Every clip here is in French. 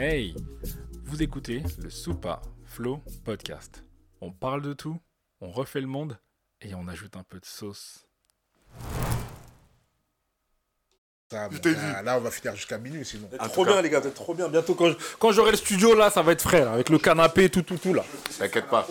Hey, vous écoutez le Soupa Flow Podcast. On parle de tout, on refait le monde et on ajoute un peu de sauce. Ça, Je bon, t'ai là, là, on va finir jusqu'à minuit sinon. Ah, trop bien les gars, vous êtes trop bien. Bientôt quand, j'aurai le studio là, ça va être frais là, avec le canapé, tout, tout, tout là. T'inquiète pas.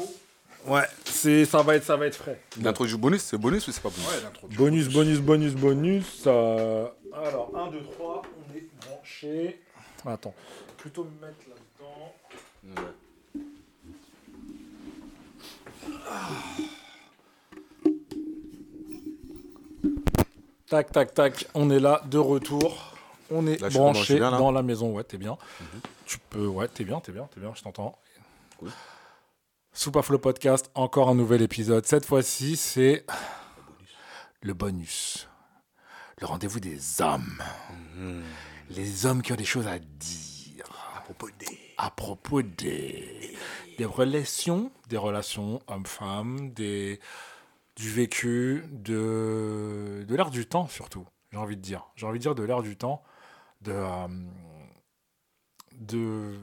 Ouais, c'est, ça va être, ça va être frais. L'intro du bonus, c'est bonus ou c'est pas bonus? Ouais, l'intro. Bonus, bonus, bonus, bonus. euh, Alors, 1, 2, 3, on est branché. Attends, plutôt me mettre là-dedans. Tac, tac, tac, on est là, de retour. On est Là, branché bien, là. dans la maison, ouais, t'es bien. Tu peux, ouais, t'es bien, t'es bien, t'es bien, je t'entends. Cool. Soupa Flow Podcast, encore un nouvel épisode. Cette fois-ci, c'est le bonus. Le rendez-vous des hommes. Les hommes qui ont des choses à dire. À propos des. À propos des, des relations, des relations hommes-femmes, des, du vécu, de, de l'air du temps surtout, j'ai envie de dire. J'ai envie de dire de l'air du temps, de... euh, de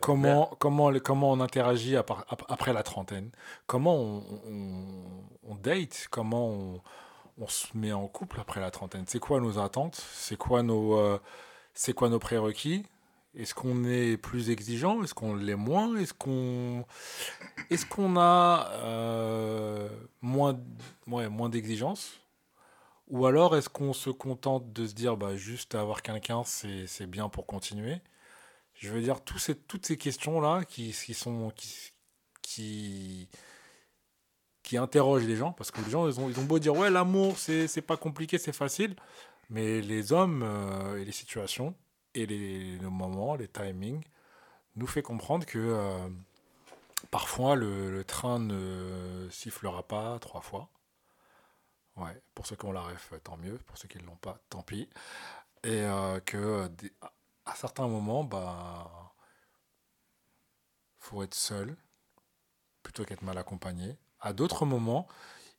comment, comment, comment on interagit après la trentaine, comment on, on- on date, comment on, on se met en couple après la trentaine. C'est quoi nos attentes? C'est quoi nos, euh, c'est quoi nos prérequis? Est-ce qu'on est plus exigeant? Est-ce qu'on l'est moins? Est-ce qu'on est a euh, moins, ouais, moins Ou alors est-ce qu'on se contente de se dire bah, juste avoir quelqu'un, c'est bien pour continuer? Je veux dire, toutes ces questions-là qui, qui sont. Qui, qui, interrogent les gens, parce que les gens, ils ont, ont beau dire, ouais, l'amour, c'est pas compliqué, c'est facile, mais les hommes euh, et les situations, et les, le moment, les timings, nous fait comprendre que euh, parfois le, train ne sifflera pas trois fois. Ouais, pour ceux qui ont la ref, tant mieux. Pour ceux qui ne l'ont pas, tant pis. Et euh, que à certains moments, bah, faut être seul plutôt qu'être mal accompagné. À d'autres moments,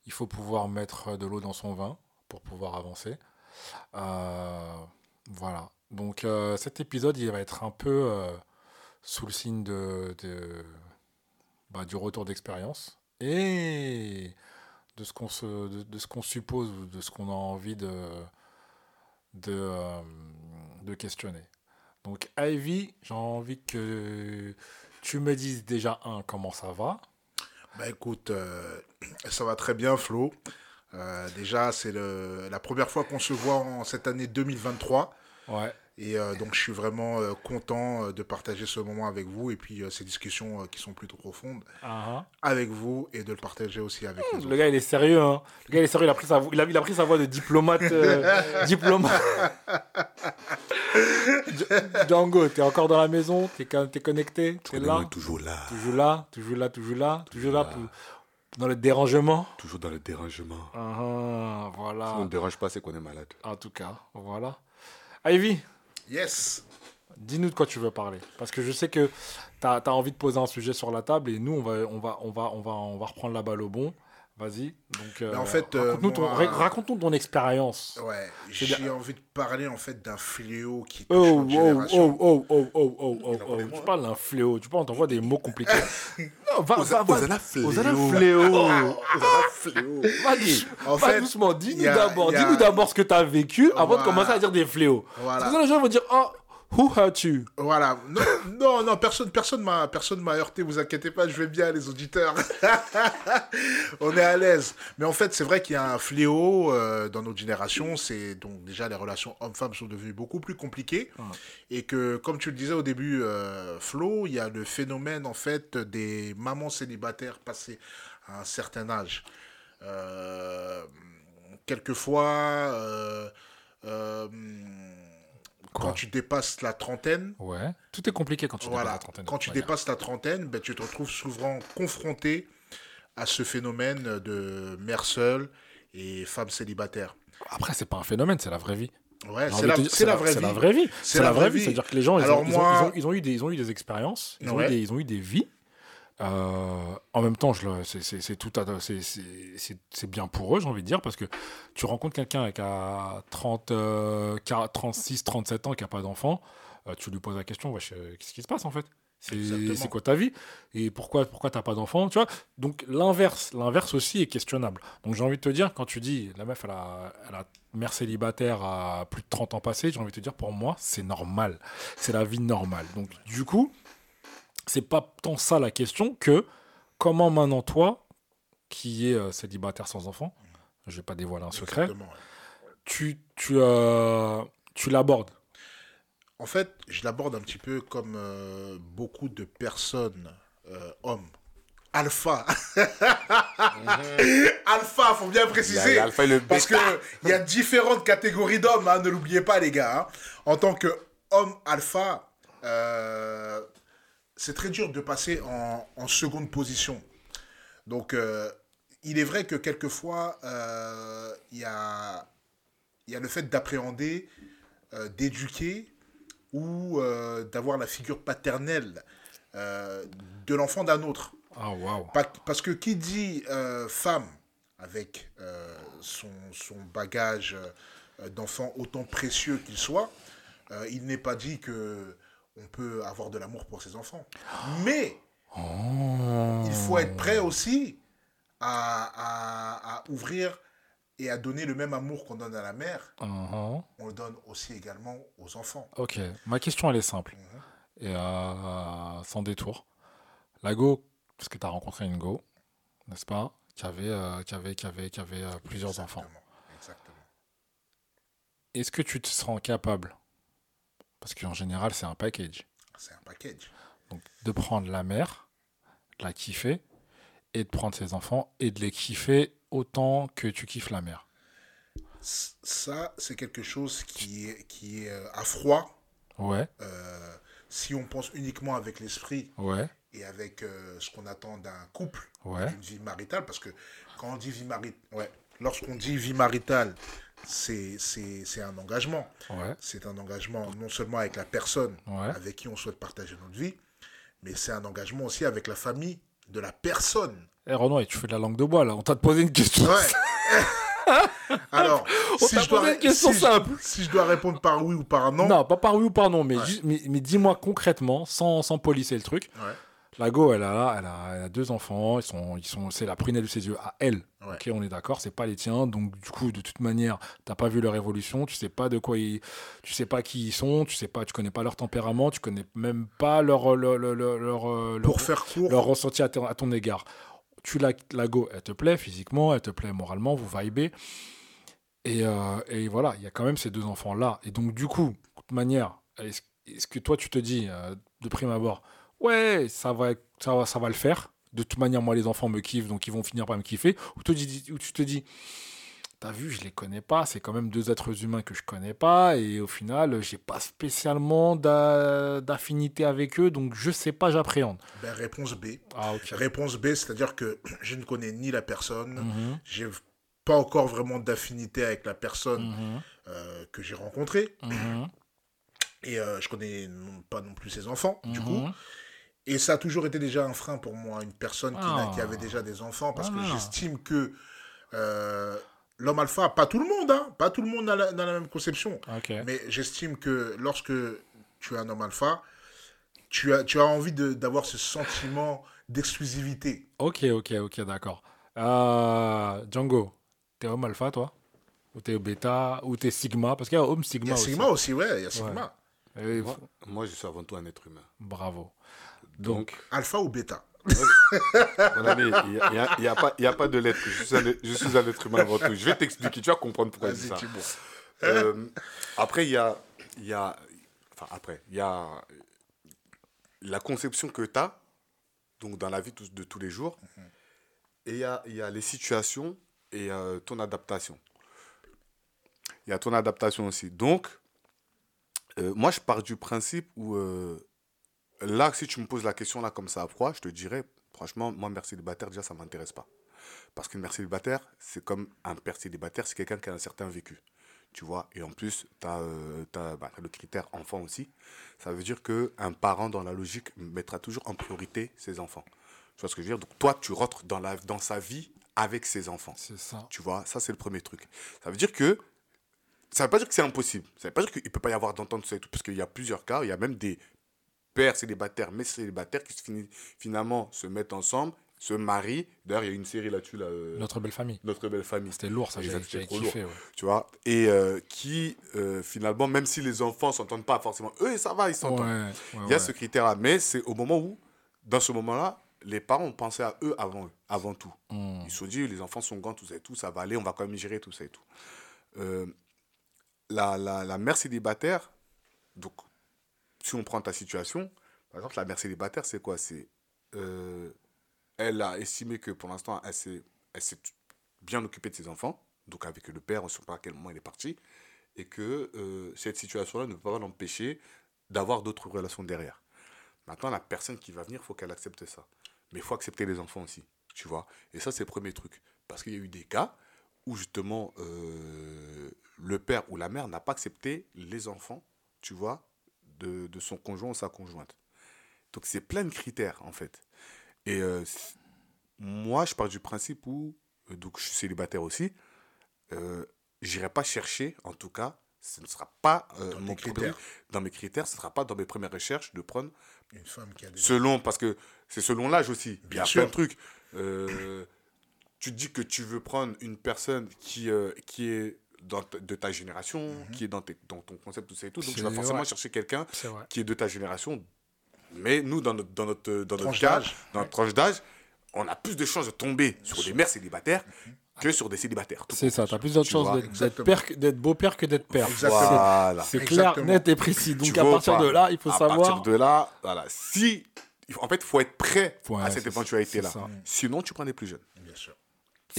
il faut pouvoir mettre de l'eau dans son vin pour pouvoir avancer. Euh, voilà. Donc euh, cet épisode, il va être un peu euh, sous le signe de, de- bah, du retour d'expérience et de ce qu'on se, de, ce qu'on suppose ou de ce qu'on a envie de, de, de questionner. Donc Ivy, j'ai envie que tu me dises déjà un comment ça va? Bah écoute, ça va très bien Flo. Euh, déjà, c'est le- la première fois qu'on se voit en cette année 2023. Ouais. Et euh, donc, je suis vraiment euh, content de partager ce moment avec vous et puis euh, ces discussions euh, qui sont plutôt profondes Ah, avec vous et de le partager aussi avec les Le gars, il est sérieux. Hein. Le gars, il est sérieux. Il a pris sa, vo- il a, il a pris sa voix de diplomate. euh, diplomate. Dj- Django, t'es encore dans la maison T'es t'es connecté T'es là Toujours là. Toujours là Toujours là Toujours là Toujours là pour- dans le dérangement Toujours dans le dérangement. Ah, ah, Si on Voilà. ne dérange pas, c'est qu'on est malade. En tout cas, voilà. Ivy, Yes dis-nous de quoi tu veux parler. Parce que je sais que tu as, envie de poser un sujet sur la table et nous, on va, on va, on va, on va, on va reprendre la balle au bon. Vas-y. Donc, euh, Mais en fait, euh, raconte-nous ton, moi- ra- raconte-nous ton expérience. Ouais, j'ai envie de parler en fait d'un fléau qui touche Oh, notre oh, génération. oh, oh, oh, oh, oh, oh, oh. Tu parles d'un fléau. Tu parles, on t'envoie des mots compliqués. non, va, Osa- va. Osana fléau. Osana fléau. fléau. Vas-y, En fait, doucement. Dis-nous d'abord. Dis-nous d'abord ce que tu as vécu avant de commencer à dire des fléaux. Voilà. Parce que les gens vont dire, oh, who hurt you? Voilà. Non, non, non, personne, personne m'a, personne m'a heurté. Vous inquiétez pas, je vais bien, les auditeurs. On est à l'aise. Mais en fait, c'est vrai qu'il y a un fléau euh, dans notre génération. C'est donc déjà les relations hommes-femmes sont devenues beaucoup plus compliquées. Et que, comme tu le disais au début, euh, Flo, il y a le phénomène en fait des mamans célibataires passées à un certain âge. Euh, quelquefois. Quoi quand tu dépasses la trentaine, Ouais. Tout est compliqué quand tu dépasses la trentaine. quand tu manière. dépasses la trentaine, ben, tu te retrouves souvent confronté à ce phénomène de mère seule et femme célibataire. Après, c'est pas un phénomène, c'est la vraie vie. Ouais, c'est la, c'est la vraie vie. C'est la vraie vie. C'est-à-dire que les gens, ils, ont, eu des, expériences, ils, ont eu Ouais. des, ils ont eu des vies. Euh, en même temps, c'est- tout c'est- bien pour eux, j'ai envie de dire, parce que tu rencontres quelqu'un qui a 30, euh, 40, 36, 37 ans qui n'a pas d'enfant. euh, tu lui poses la question, euh, qu'est-ce qui se passe en fait? C'est quoi ta vie? Et pourquoi, pourquoi t'as pas d'enfant Tu vois? Donc l'inverse, l'inverse aussi est questionnable. Donc j'ai envie de te dire, quand tu dis la meuf, elle a, elle a mère célibataire à plus de 30 ans passés, j'ai envie de te dire, pour moi, c'est normal. C'est la vie normale. Donc du coup, c'est pas tant ça la question que comment maintenant toi, qui est euh, célibataire sans enfant, je vais pas dévoiler un secret, ouais. tu, tu, euh, tu l'abordes? En fait, je l'aborde un petit peu comme euh, beaucoup de personnes, euh, hommes. Alpha. Alpha, faut bien Il il préciser. y a Alpha et le Parce bêta. qu'il y a différentes catégories d'hommes, hein, ne l'oubliez pas, les gars. hein. En tant qu'homme alpha, euh, c'est très dur de passer en, en seconde position. Donc, euh, il est vrai que quelquefois, euh, il y, a, y a le fait d'appréhender, euh, d'éduquer ou d'avoir la figure paternelle de l'enfant d'un autre. Ah. Pa- Parce que qui dit femme avec son, son bagage d'enfant autant précieux qu'il soit, il n'est pas dit que on peut avoir de l'amour pour ses enfants. Mais Oh. il faut être prêt aussi à, à- à ouvrir et à donner le même amour qu'on donne à la mère, Mhm. on le donne aussi également aux enfants. Ok, ma question elle est simple. Mhm. Et euh, sans détour. La Go, parce que tu as rencontré une Go, n'est-ce pas qui avait, euh, qui avait, qui avait, qui avait euh, plusieurs enfants. Exactement. Est-ce que tu te sens capable, parce qu'en général c'est un package, C'est un package. donc de prendre la mère, de la kiffer, et de prendre ses enfants et de les kiffer autant que tu kiffes la mère Ça, c'est quelque chose qui est, qui est euh, à froid. Ouais, Euh, si on pense uniquement avec l'esprit ouais, et avec euh, ce qu'on attend d'un couple, Ouais. d'une vie maritale, parce que quand on dit vie maritale, ouais, lorsqu'on dit vie maritale, c'est un engagement. ouais, C'est un engagement non seulement avec la personne Ouais. avec qui on souhaite partager notre vie, mais c'est un engagement aussi avec la famille de la personne. Eh Renoir, tu fais de la langue de bois là, on t'a posé une question. Ouais. Alors, On si je, dois, une question si je- simple. si je dois répondre par oui ou par non, Non, pas par oui ou par non, mais, Ouais. juste- mais, mais dis-moi concrètement, sans, sans polisser le truc. Ouais. La Go, elle a, elle a, elle a deux enfants, ils sont, ils sont, c'est la prunelle de ses yeux à elle. Ouais. Ok, on est d'accord, c'est pas les tiens. Donc du coup, de toute manière, t'as pas vu leur évolution, tu sais pas de quoi ils, tu sais pas qui ils sont, tu sais pas, tu connais pas leur tempérament, tu connais même pas leur, leur, leur, leur, leur, euh, pour leur- faire court, leur ressenti à, ton- à ton égard. Tu la, la go, elle te plaît physiquement, elle te plaît moralement, vous vibez. Et, euh, et voilà, il y a quand même ces deux enfants-là. Et donc, du coup, de toute manière, est-ce est-ce que toi, tu te dis, euh, de prime abord, ouais, ça va, ça, va, ça va le faire. De toute manière, moi, les enfants me kiffent, donc ils vont finir par me kiffer. Ou, te dis- ou tu te dis, t'as vu, je les connais pas, c'est quand même deux êtres humains que je connais pas, et au final, j'ai pas spécialement d'a- d'affinité avec eux, donc je sais pas, j'appréhende. ben, réponse B. Ah. Réponse B, c'est-à-dire que je ne connais ni la personne, Mhm, j'ai pas encore vraiment d'affinité avec la personne mhm, euh, que j'ai rencontrée, mhm, et euh, je connais non- pas non plus ses enfants, du coup. Et ça a toujours été déjà un frein pour moi, une personne qui, n'a- Ah. qui avait déjà des enfants, parce Voilà. que j'estime que euh, l'homme alpha, pas tout le monde, hein, pas tout le monde a la, dans la même conception, mais j'estime que lorsque tu es un homme alpha, tu as, tu as envie de- d'avoir ce sentiment d'exclusivité. Ok, ok, ok, d'accord. Euh, Django, t'es homme alpha, toi? Ou t'es bêta Ou t'es sigma? Parce qu'il y a homme Il sigma y a. Sigma aussi, ouais, il y a Sigma. Moi, moi, je suis avant tout un être humain. Bravo. Donc, Donc, Alpha ou bêta? il n'y a, a- a a pas de lettre. Je suis, un, je suis un être humain avant tout. Je vais t'expliquer, tu vas comprendre pourquoi je dis ça. Euh, après, il y a, il y a. Enfin, après, il y a la conception que tu as, donc dans la vie de tous les jours, et il y a, y a les situations et euh, ton adaptation. Il y a ton adaptation aussi. Donc, euh, moi, je pars du principe où, là, si tu me poses la question là comme ça à froid, je te dirais, franchement, moi, mère célibataire, déjà, ça ne m'intéresse pas. Parce qu'une mère célibataire, c'est comme un père célibataire, c'est quelqu'un qui a un certain vécu. Tu vois, et en plus, tu as, le critère enfant aussi. Ça veut dire qu'un parent, dans la logique, mettra toujours en priorité ses enfants. Tu vois ce que je veux dire? Donc, toi, tu rentres dans, la, dans sa vie avec ses enfants. c'est ça. Tu vois, ça, c'est le premier truc. Ça veut dire que ça veut pas dire que c'est impossible. Ça veut pas dire qu'il peut pas y avoir d'entente. Parce qu'il y a plusieurs cas. Il y a même des pères célibataires, mais célibataires qui se finissent- finalement se mettent ensemble, se marient. D'ailleurs, il y a une série là-dessus, là, euh, Notre belle famille. Notre belle famille. C'était lourd, ça, j'avais trop kiffé. lourd. ouais. Tu vois Et euh, qui, euh, finalement, même si les enfants s'entendent pas forcément, eux, ça va, ils s'entendent. Ouais, Il y a ce critère-là. Mais c'est au moment où, dans ce moment-là, les parents ont pensé à eux avant eux, avant tout. Hmm. Ils se sont dit, les enfants sont grands, tout ça et tout, ça va aller, on va quand même gérer tout ça et tout. La, la, la mère célibataire, donc, si on prend ta situation, par exemple, la mère célibataire, c'est quoi? C'est. euh, elle a estimé que pour l'instant, elle s'est bien occupée de ses enfants, donc avec le père, on ne sait pas à quel moment il est parti, et que euh, cette situation-là ne peut pas l'empêcher d'avoir d'autres relations derrière. Maintenant, la personne qui va venir, il faut qu'elle accepte ça. Mais il faut accepter les enfants aussi, tu vois? Et ça, c'est le premier truc. Parce qu'il y a eu des cas où, justement, euh, le père ou la mère n'a pas accepté les enfants, tu vois, de, de son conjoint ou sa conjointe. Donc, c'est plein de critères, en fait. Et euh, moi, je pars du principe où, euh, donc je suis célibataire aussi, euh, j'irai pas chercher, en tout cas, ce ne sera pas Dans mon premier- dans mes critères, ce ne sera pas dans mes premières recherches de prendre Une femme qui a des. Selon, parce que c'est selon l'âge aussi. Il y Bien a sûr. plein de trucs. Tu dis que tu veux prendre une personne qui, qui est dans de ta génération, Mhm. qui est dans, tes- dans ton concept, tout ça et tout. Donc tu vas forcément chercher quelqu'un qui est de ta génération. Mais nous, dans notre, dans notre, dans notre Tranche cas, d'âge. dans notre tranche d'âge, on a plus de chances de tomber sur des mères célibataires que sur des célibataires. C'est ça, t'as plus Tu chances d'être- d'être exactement. père que- d'être beau-père que d'être père. Voilà. C'est clair, Exactement. net et précis. Donc Tu à vois partir pas de là, il faut à savoir. partir de là, voilà. Si, il faut- en fait, il faut être prêt Ouais, à cette éventualité-là. Sinon, tu prends des plus jeunes.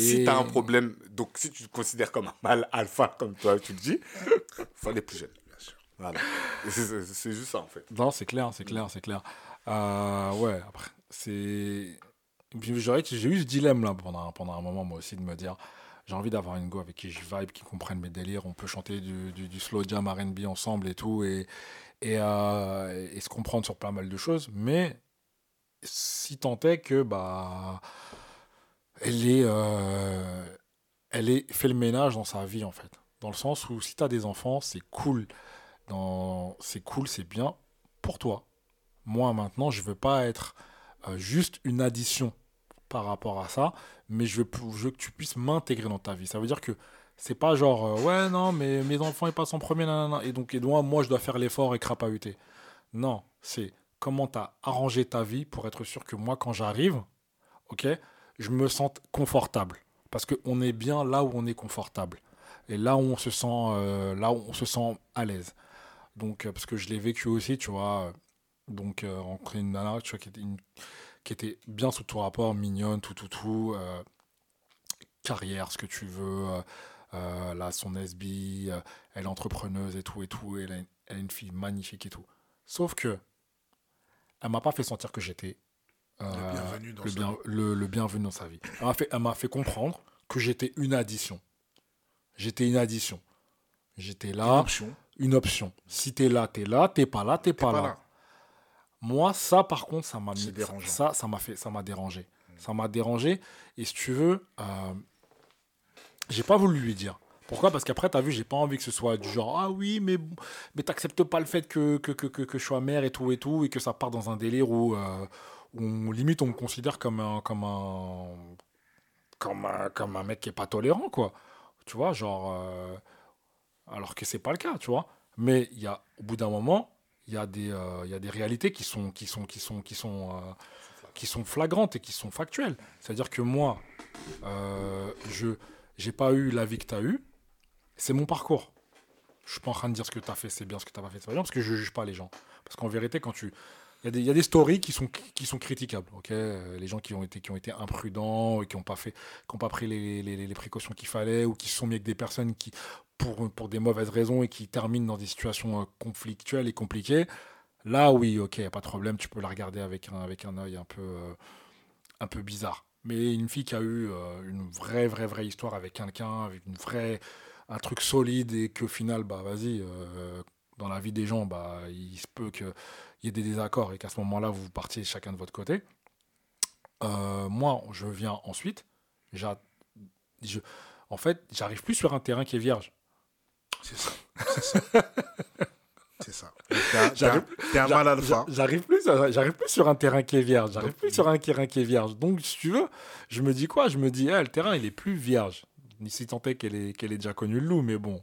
Si tu as un problème, donc si tu te considères comme un mâle alpha, comme toi tu le dis, faut aller plus jeune. Bien sûr. Voilà. C'est- juste ça, en fait. Non, c'est clair, c'est clair, c'est clair. Euh, ouais, après, c'est. J'ai eu ce dilemme là pendant, un- pendant un moment, moi aussi, de me dire j'ai envie d'avoir une go avec qui je vibe, qui comprenne mes délires. On peut chanter du, du, du slow jam RB ensemble et tout, et, et, euh, et se comprendre sur pas mal de choses. Mais si tant est que, bah. Elle est. euh, elle est fait le ménage dans sa vie, en fait. Dans le sens où si tu as des enfants, c'est cool. C'est cool, c'est bien pour toi. Moi, maintenant, je veux pas être euh, juste une addition par rapport à ça, mais je veux, que tu puisses m'intégrer dans ta vie. Ça veut dire que c'est pas genre, euh, ouais, non, mais mes enfants, ils passent en premier, nanana, et donc, et donc, moi, je dois faire l'effort et crapahuter. Non, c'est comment tu as arrangé ta vie pour être sûr que moi, quand j'arrive, ok, je me sente confortable. Parce qu'on est bien là où on est confortable. Et là où on se sent, euh, là où on se sent à l'aise. Donc, euh, parce que je l'ai vécu aussi, tu vois. euh, Donc, euh, rencontrer une nana, tu vois, qui était, qui était bien sous tout rapport, mignonne, tout, tout, tout. carrière, ce que tu veux. euh, là, son SB, elle est entrepreneuse et tout, et tout. Elle, est une fille magnifique et tout. Sauf que, elle m'a pas fait sentir que j'étais Le bienvenu dans le, sa bien- vie. le- le bienvenu dans sa vie. Elle m'a fait, elle fait comprendre que j'étais une addition. J'étais une addition. J'étais Une là, option. une option. Si t'es là, t'es là, t'es pas là, t'es pas, pas là. là. Moi, ça, par contre, ça m'a ça, ça m'a fait, ça m'a dérangé. Ça m'a dérangé. Et si tu veux, euh, j'ai pas voulu lui dire. Pourquoi? Parce qu'après, tu as vu, j'ai pas envie que ce soit du genre Ah oui, mais, mais t'acceptes pas le fait que, que, que, que, que je sois mère et tout et tout, et que ça part dans un délire où, euh, où on, limite on me considère comme un, comme un, comme un, comme un mec qui est pas tolérant, quoi. Tu vois, genre. euh, alors que c'est pas le cas, tu vois. Mais il y a, au bout d'un moment, il y, a des, euh, il y a des réalités qui sont, qui sont, qui sont, qui sont, euh, qui sont flagrantes et qui sont factuelles. C'est-à-dire que moi, je j'ai pas eu la vie que tu as eue. C'est mon parcours. Je suis pas en train de dire ce que tu as fait, c'est bien, ce que tu pas fait, c'est bien, parce que je juge pas les gens. Parce qu'en vérité, quand tu. Il y, a des- stories qui sont, qui sont critiquables. ok? Euh, les gens qui ont été, qui ont été imprudents qui n'ont pas, pas pris les, les- précautions qu'il fallait ou qui se sont mis avec des personnes qui, pour, pour des mauvaises raisons et qui terminent dans des situations euh, conflictuelles et compliquées. Là, oui, ok, y a pas de problème, tu peux la regarder avec un, avec un œil un peu, euh, un peu bizarre. Mais une fille qui a eu une vraie, vraie, vraie histoire avec quelqu'un, avec une vraie, un truc solide et qu'au final, bah vas-y, dans la vie des gens, bah il se peut qu'il y ait des désaccords et qu'à ce moment-là, vous partiez chacun de votre côté. Euh, moi, je viens ensuite. je- en fait, j'arrive plus sur un terrain qui est vierge. C'est ça. C'est ça. C'est ça. T'es un- T'es un, t'es un mal alpha. J'a- J'arrive plus, j'arrive plus sur un terrain qui est vierge. J'arrive plus sur un terrain qui est vierge. Donc, si tu veux, je me dis quoi? Je me dis, ah, le terrain, il est plus vierge. Ni si tant est qu'elle ait, qu'elle ait déjà connu le loup, mais bon.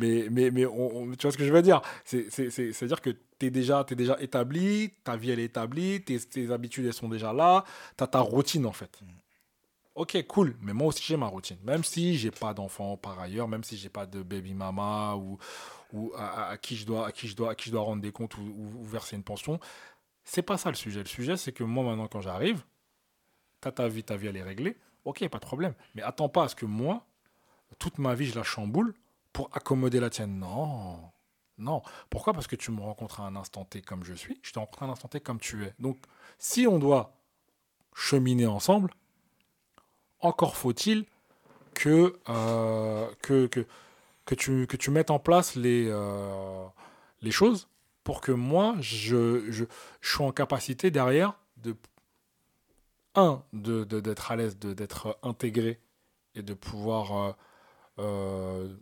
Mais, mais, mais on- on- tu vois ce que je veux dire? C'est- c'est- c'est- C'est-à-dire que tu es déjà, t'es déjà établi, ta vie, elle est établie, tes, tes habitudes, elles sont déjà là, tu as ta routine, en fait. Ok, cool, mais moi aussi j'ai ma routine. Même si j'ai pas d'enfant par ailleurs, même si j'ai pas de baby mama ou, ou à, à- à qui je dois, à qui je dois, à qui je dois rendre des comptes ou, ou- ou verser une pension, c'est pas ça le sujet. Le sujet, c'est que moi maintenant quand j'arrive, t'as ta vie, ta vie elle est réglée. Ok, pas de problème. Mais attends pas à ce que moi, toute ma vie je la chamboule pour accommoder la tienne. Non, non. Pourquoi? Parce que tu me rencontres à un instant T comme je suis, je te rencontre à un instant T comme tu es. Donc, si on doit cheminer ensemble, encore faut-il que, euh, que, que, que, tu, que tu mettes en place les, euh, les choses pour que moi, je, je, je sois en capacité derrière de, un, de, de- d'être à l'aise, de, d'être intégré et de pouvoir euh,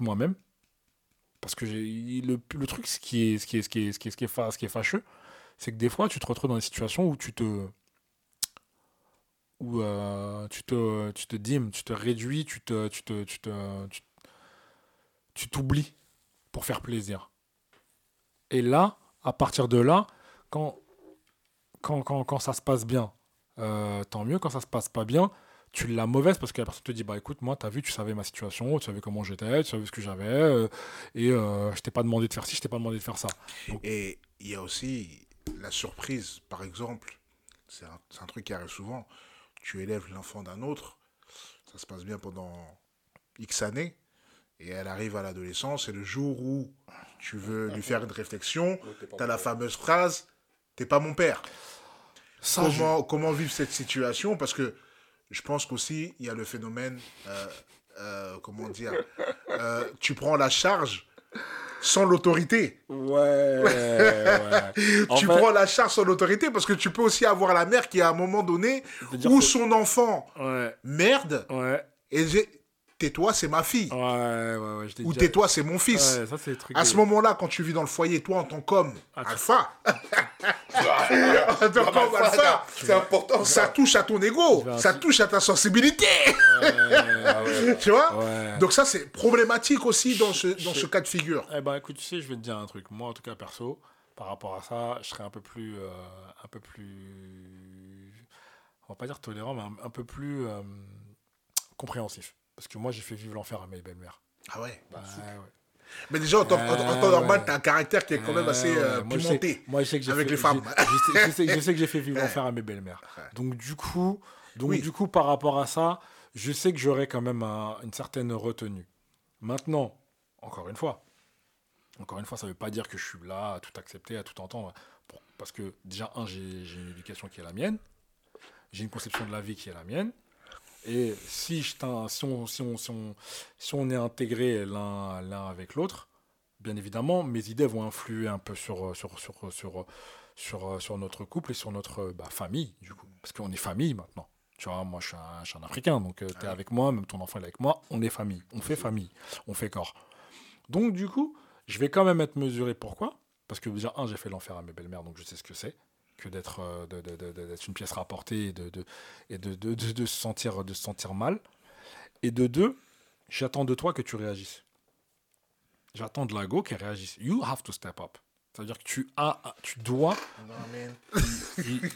moi-même. Parce que le, le truc, ce qui est, ce qui est, ce qui est, ce qui est, ce qui est, fâcheux, c'est que des fois, tu te retrouves dans des situations où tu te, où euh, tu te, tu te dimes, tu te réduis, tu te, tu te, tu te, tu t'oublies pour faire plaisir. Et là, à partir de là, quand, quand, quand, quand ça se passe bien, euh, tant mieux. Quand ça se passe pas bien, tu l'as mauvaise parce que la personne te dit bah écoute, moi, t'as vu, tu savais ma situation, tu savais comment j'étais, tu savais ce que j'avais, euh, et euh, je t'ai pas demandé de faire ci, je t'ai pas demandé de faire ça. Et il y a aussi la surprise, par exemple, c'est un, c'est un truc qui arrive souvent. Tu élèves l'enfant d'un autre, ça se passe bien pendant X années, et elle arrive à l'adolescence, et le jour où tu veux lui faire une réflexion, tu as la fameuse phrase T'es pas mon père. Ça, je- comment, comment vivre cette situation? Parce que je pense qu'aussi, il y a le phénomène, euh, euh, comment dire, euh, tu prends la charge sans l'autorité. Ouais, tu fait- prends la charge sans l'autorité parce que tu peux aussi avoir la mère qui, à un moment donné, que- son enfant Ouais, merde, ouais, et j'ai- tais-toi, c'est ma fille. ouais, ouais, ouais, je t'ai Ou déjà- tais-toi, c'est mon fils. Ouais, ça, c'est le truc. À de- ce moment-là, quand tu vis dans le foyer, toi, en tant qu'homme Ah, alpha, en tant qu'homme alpha, C'est important. ça touche à ton ego, ça touche à ta sensibilité. Ouais, tu vois ouais. Donc ça, c'est problématique aussi dans ce, dans ce cas de figure. Eh ben, écoute, tu sais, je vais te dire un truc. Moi, en tout cas, perso, par rapport à ça, je serais un peu plus. euh, un peu plus. On va pas dire tolérant, mais un, un peu plus euh, compréhensif. Parce que moi, j'ai fait vivre l'enfer à mes belles-mères. Ah ouais. Bah, ouais. Mais déjà, en temps, temps Ah, normal, ouais. t'as un caractère qui est quand même Ah, assez ouais. euh, Moi, je sais- pimenté. moi, je sais que j'ai avec fait- les femmes. Je sais, je sais- je sais que j'ai fait vivre l'enfer à mes belles-mères. Donc, du coup, donc Oui. du coup, par rapport à ça, je sais que j'aurai quand même un- une certaine retenue. Maintenant, encore une fois, encore une fois, ça ne veut pas dire que je suis là à tout accepter, à tout entendre. Pour- parce que déjà, un, j'ai une éducation qui est la mienne. J'ai une conception de la vie qui est la mienne. Et si, je si, on, si, on, si, on, si on est intégré l'un avec l'autre, bien évidemment, mes idées vont influer un peu sur, sur, sur, sur, sur, sur notre couple et sur notre bah, famille, du coup. Parce qu'on est famille maintenant. Tu vois, moi, je suis un, je suis un Africain, donc tu es avec moi, même ton enfant est avec moi, on est famille. On fait famille, on fait corps. Donc, du coup, je vais quand même être mesuré. Pourquoi? Parce que déjà, un, j'ai fait l'enfer à mes belles-mères, donc je sais ce que c'est que d'être euh, d'être une pièce rapportée et de, de, et de, de, de- se sentir, de se sentir mal. Et de deux, j'attends de toi que tu réagisses. J'attends de la go qu'elle réagisse. You have to step up. C'est-à-dire que tu as, tu dois,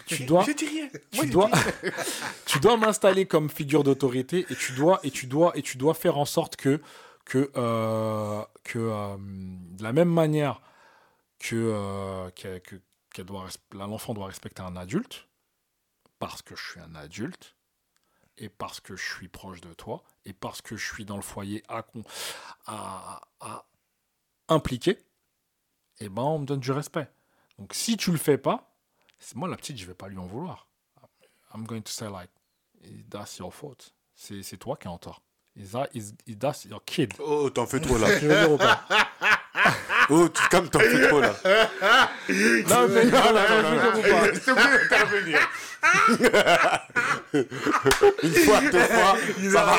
tu dois, rien. tu dois, tu dois m'installer comme figure d'autorité et tu dois et tu dois et tu dois faire en sorte que que euh, que euh, de la même manière que euh, que, que- l'enfant doit respecter un adulte parce que je suis un adulte et parce que je suis proche de toi et parce que je suis dans le foyer à, à, à impliqué et ben on me donne du respect. Donc si tu le fais pas c'est moi la petite je vais pas lui en vouloir. I'm going to say like that's your fault. C'est c'est toi qui es en tort. Is that is, is that's your kid. Oh, t'en fais trop là. Oh, tu te calmes, t'en fais trop là. non mais non, non, non, S'il te plaît, intervenir. Une fois, deux fois, ça va.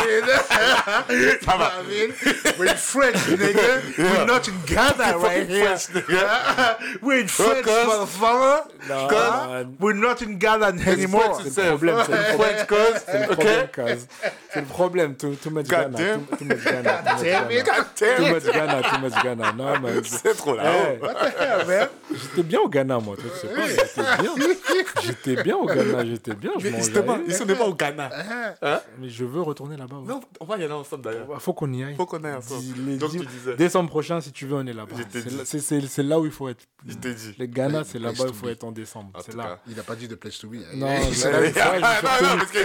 Ça va. I mean? We're French, nigga. We're not in Ghana right here. We're in French, motherfucker. Non, man. We're not in Ghana anymore. C'est le problème, c'est le problème. French cause, C'est le problème, cause. C'est le problème. Too, too much Ghana. Too, too much Ghana. Too much. Ghana. Too much Ghana. Too much Ghana. Non, mais. C'est trop là. Hey, man? J'étais bien au Ghana, moi. Tu sais pas, j'étais bien. J'étais bien au Ghana. J'étais bien. Je Mais justement, on n'est pas au Ghana. Mais je veux retourner là-bas. ouais. Non, on va y aller ensemble d'ailleurs. Faut qu'on y aille. Faut qu'on aille ensemble. Les Donc tu disais. Décembre prochain, si tu veux, on est là-bas. C'est là- C'est c'est- c'est là où il faut être. Je t'ai dit. Le Ghana, c'est là-bas où il faut être en décembre. C'est là. Il n'a pas dit de place to be. Non, Ah, non, non, parce que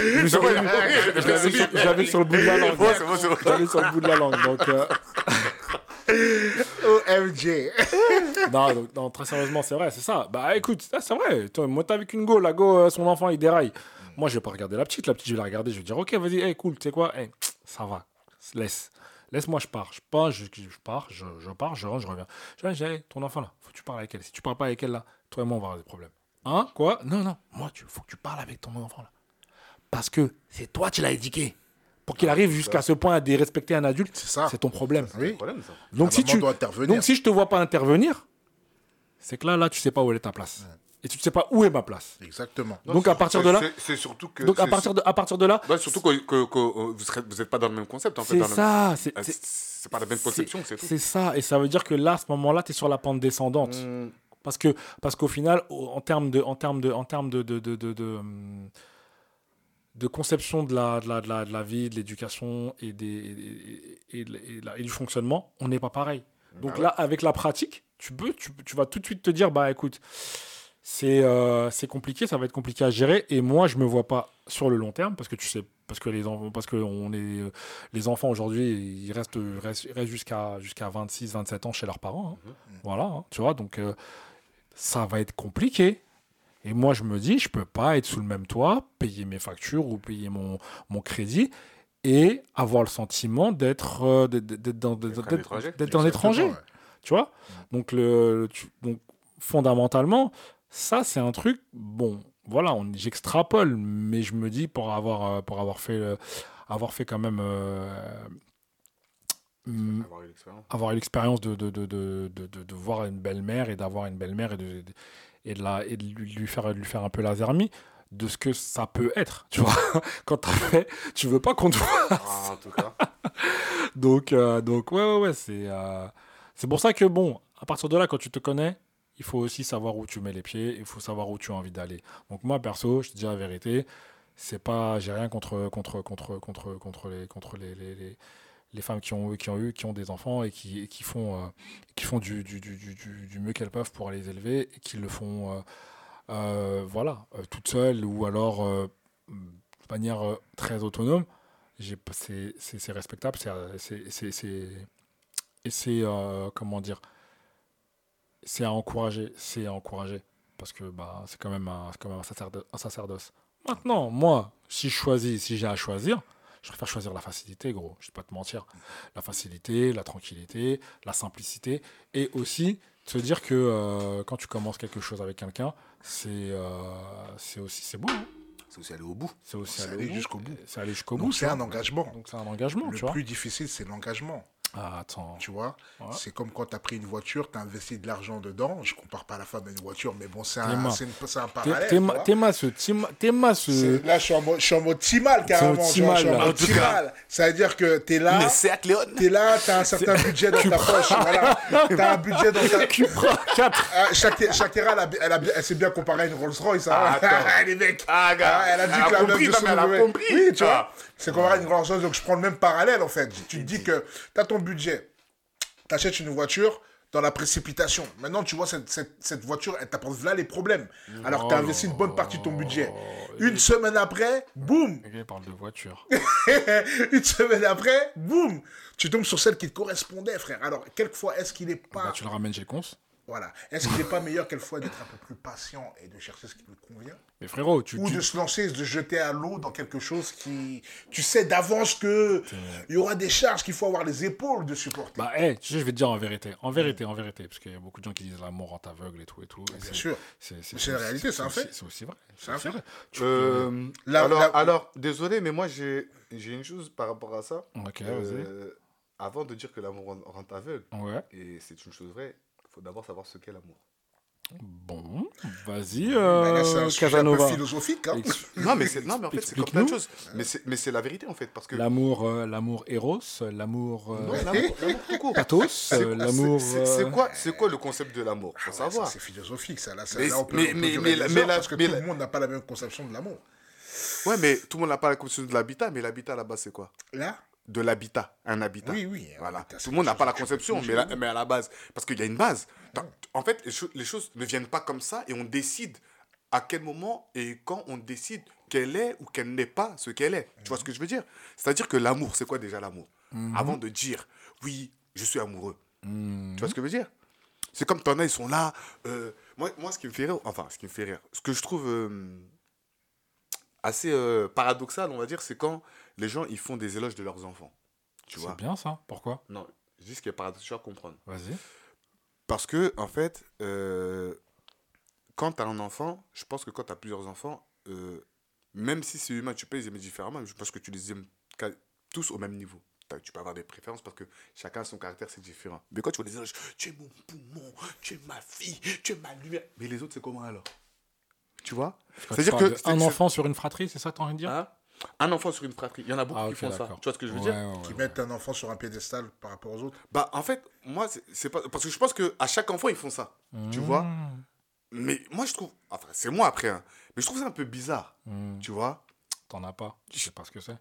l'avais sur- le bout de la langue. l'avais sur le bout de la langue. Donc, euh, OMG. non, non, très sérieusement, c'est vrai, c'est ça. Bah écoute, ça, c'est vrai. Toi, moi, t'es avec une go, la go, euh, son enfant, il déraille. Moi, je vais pas regarder la petite. La petite, je vais la regarder. Je vais dire, ok, vas-y, hey, cool, tu sais quoi, hey, ça va. Laisse. Laisse-moi, je pars. Je pars, je, pars, je, pars, je rentre, je reviens. Je dis, hey, ton enfant là, faut que tu parles avec elle. Si tu parles pas avec elle là, toi et moi, on va avoir des problèmes. Hein? Quoi? Non, non. Moi, tu faut que tu parles avec ton enfant là. Parce que c'est toi, tu l'as éduqué. Pour qu'il arrive jusqu'à ce point à dérespecter un adulte, C'est ça. c'est ton problème. Oui. problème ça. Donc si tu donc si je te vois pas intervenir, c'est que là là tu sais pas où est ta place. Et tu ne sais pas où est ma place. Exactement. Donc, à partir de là- C'est- surtout que. Donc à partir de à partir de là, surtout que, que- que, euh, vous n'êtes pas dans le même concept en fait. c'est ça, c'est Euh, pas la même conception, c'est tout. c'est ça et ça veut dire que là à ce moment-là, tu es sur la pente descendante Mm. parce que parce qu'au final en termes de en termes de en termes de de, de, de, de, conception de la, de, la, de, la, de la vie, de l'éducation et, des, et, et- et- et la- et du fonctionnement, on n'est pas pareil. Donc là, avec la pratique, tu, peux, tu, tu vas tout de suite te dire, bah écoute, c'est euh, compliqué, ça va être compliqué à gérer, et moi, je me vois pas sur le long terme, parce que tu sais, parce que les, enfants- parce que on est, euh, les enfants aujourd'hui, ils restent, restent, restent jusqu'à jusqu'à 26, 27 ans chez leurs parents. hein. Voilà, hein, tu vois, donc euh, ça va être compliqué. Et moi, je me dis, je peux pas être sous le même toit, payer mes factures ou payer mon, mon crédit et avoir le sentiment d'être euh, d'être- d'être dans, D'être un d'être- étranger. d'être un étranger. Exactement, ouais. Tu vois? Donc, le, tu- donc, fondamentalement, ça, c'est un truc, bon, voilà, j'extrapole, mais je me dis, pour avoir, euh, pour avoir, fait, euh, avoir fait quand même. euh, hum, Avoir eu l'expérience. avoir eu l'expérience de, de, de, de, de, voir une belle-mère et d'avoir une belle-mère et de, de- et de, la, et de lui, faire, lui faire un peu la zermie de ce que ça peut être. Tu vois, quand t'as fait, tu veux pas qu'on te voit. Ah, en tout cas. Donc, euh, donc ouais, ouais, ouais, c'est euh, c'est pour ça que, bon, à partir de là, quand tu te connais, il faut aussi savoir où tu mets les pieds, il faut savoir où tu as envie d'aller. Donc, moi, perso, je te dis la vérité, c'est pas, j'ai rien contre, contre, contre, contre, contre, les, contre les, les, les, les femmes qui ont, qui ont eu, qui ont des enfants et qui, et qui font, euh, font du, du, du, du, mieux qu'elles peuvent pour les élever et qui le font, euh, euh, voilà, toutes seules ou alors de manière très autonome. C'est respectable c'est et c'est comment dire c'est à encourager c'est à encourager parce que bah c'est quand même un, quand même un, sacerdo- un sacerdoce. Maintenant moi si je choisis si j'ai à choisir je préfère choisir la facilité gros je vais pas te mentir la facilité la tranquillité la simplicité et aussi se dire que euh, quand tu commences quelque chose avec quelqu'un c'est euh, c'est aussi c'est beau hein. C'est aussi aller au bout. c'est aussi aller, jusqu'au bout. c'est aller jusqu'au bout c'est un engagement. donc c'est un engagement Le tu vois plus difficile, c'est l'engagement. Ah, attends Tu vois, Ouais. c'est comme quand tu as pris une voiture, tu as investi de l'argent dedans. Je compare pas la femme à une voiture, mais bon, c'est un, un T'es- parallèle. t'es tu ma- ce ce Là, je suis en mode, je suis en mode timal carrément. Tu au je suis en timal, mode timal. Ça veut dire que tu es là. Léon. T'es là, t'as un certain budget dans ta poche. Voilà. T'as un budget dans ta. 4 Ah, Shak- Shakira, elle, a- elle, a- elle s'est bien comparée à une Rolls Royce. Hein. Ah, attends. les mecs. Ah, gars. Ah, elle a dit Elle que a la meuf compris, de son. Oui, tu vois. Ah. C'est comparé à une Rolls Royce, donc je prends le même parallèle en fait. Tu te dis que t'as ton budget, t'achètes une voiture dans la précipitation. Maintenant, tu vois, cette, cette, cette voiture, elle t'apporte là les problèmes. Alors que t'as Oh investi une bonne partie de ton budget. Une semaine après, boum il parle de voiture. Une semaine après, boum Tu tombes sur celle qui te correspondait, frère. Alors, quelquefois, est-ce qu'il est pas... Bah, tu le ramènes chez le cons. Voilà. Est-ce qu'il n'est pas meilleur quelquefois d'être un peu plus patient et de chercher ce qui nous convient Mais frérot, tu. Ou tu- de se lancer, de se jeter à l'eau dans quelque chose qui. Tu sais d'avance que il y aura des charges qu'il faut avoir les épaules de supporter. Bah, hey, tu sais, je vais te dire en vérité. En vérité, en vérité. Parce qu'il y a beaucoup de gens qui disent l'amour rend aveugle et tout et tout. et Bien c'est- sûr. C'est la réalité, c'est un fait. C'est aussi vrai. C'est un fait. vrai. Euh, La- alors, la- alors, désolé, mais moi, j'ai j'ai une chose par rapport à ça. Ok, vas-y. Euh, avant de dire que l'amour rend, aveugle, Ouais. et c'est une chose vraie, faut d'abord savoir ce qu'est l'amour. Bon, vas-y, Bah, euh, un sujet un peu Casanova. philosophique. Hein. Non, mais, non, mais en fait, c'est comme plein de choses. Mais c'est la vérité, en fait. Parce que. L'amour, euh, l'amour éros, l'amour euh, pathos, euh, l'amour. c'est- euh, quoi, c'est quoi le concept de l'amour? Faut Ah savoir. c'est philosophique, ça. Là, ça, Mais- là, on peut, mais- on peut mais- parce que tout le monde n'a pas la même conception de l'amour. Ouais, mais tout le monde n'a pas la conception de l'habitat, mais l'habitat là-bas, c'est quoi? Là, De l'habitat, un habitat. oui, oui. Voilà. habitat, Tout le monde n'a pas la conception, mais, la- mais à la base. Parce qu'il y a une base. En fait, les, cho- les choses ne viennent pas comme ça et on décide à quel moment et quand on décide qu'elle est ou qu'elle n'est pas ce qu'elle est. Tu vois ce que je veux dire? C'est-à-dire que l'amour, c'est quoi déjà l'amour? Avant de dire, oui, je suis amoureux. hmm, Tu vois ce que je veux dire? C'est comme t'en as, ils sont là. euh, moi, moi, ce qui me fait rire, enfin, ce qui me fait rire, ce que je trouve euh, assez euh, paradoxal, on va dire, c'est quand les gens, ils font des éloges de leurs enfants. Tu vois C'est bien ça. Pourquoi? Non, je dis ce qui est paradoxal à comprendre. Vas-y. Parce que, en fait, euh, quand tu as un enfant, je pense que quand tu as plusieurs enfants, euh, même si c'est humain, tu peux les aimer différemment, je pense que tu les aimes tous au même niveau. Tu peux avoir des préférences parce que chacun a son caractère, c'est différent. Mais quand tu vois des éloges, tu es mon poumon, tu es ma fille, tu es ma lumière. Mais les autres, c'est comment alors? Tu vois? C'est-à-dire tu que un enfant sur une fratrie, c'est ça que tu as envie de dire? Hein? Un enfant sur une fratrie. Il y en a beaucoup Ah, qui font ça. Tu vois ce que je veux Ouais, dire ouais, Qui ouais. mettent un enfant sur un piédestal par rapport aux autres. Bah, en fait, moi, c'est- pas. Parce que je pense qu'à chaque enfant, ils font ça. Tu vois Mmh, Mais moi, je trouve. Enfin, c'est moi après, hein. Mais je trouve ça un peu bizarre. mmh. Tu vois T'en as pas. Je sais pas ce que c'est.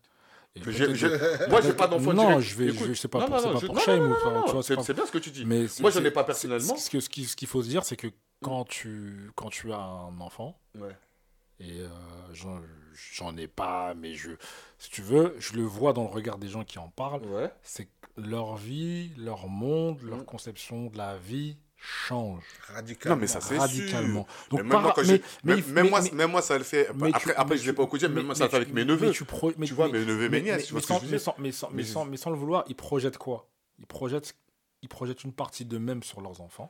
Peut-être- j'ai- Moi, j'ai pas d'enfant Non, direct. je vais- Écoute, je sais pas non, pour- non, c'est non, pas je- pour shame ou non, tu vois, c'est pas- bien ce que tu dis. Mais Moi, j'en ai pas personnellement. Ce que- ce qui- ce qu'il faut se dire, c'est que quand tu, quand tu as un enfant, Ouais. Et euh, j'en j'en ai pas, mais je, si tu veux, je le vois dans le regard des gens qui en parlent, Ouais. c'est que leur vie, leur monde, leur Mhm. conception de la vie change Radicalement. Non, mais ça, c'est radicalement. Donc, Mais même, par- moi, quand mais- mais- même, mais- moi, mais- même moi, ça le fait. après, tu- après je l'ai tu- pas au quotidien, mais, mais- moi, ça le fait avec mes neveux. tu pro- mais- Tu vois, mais- mes neveux mes mais- nièces, mais sans le vouloir, ils projettent quoi Ils projettent, ils projettent une partie d'eux-mêmes sur leurs enfants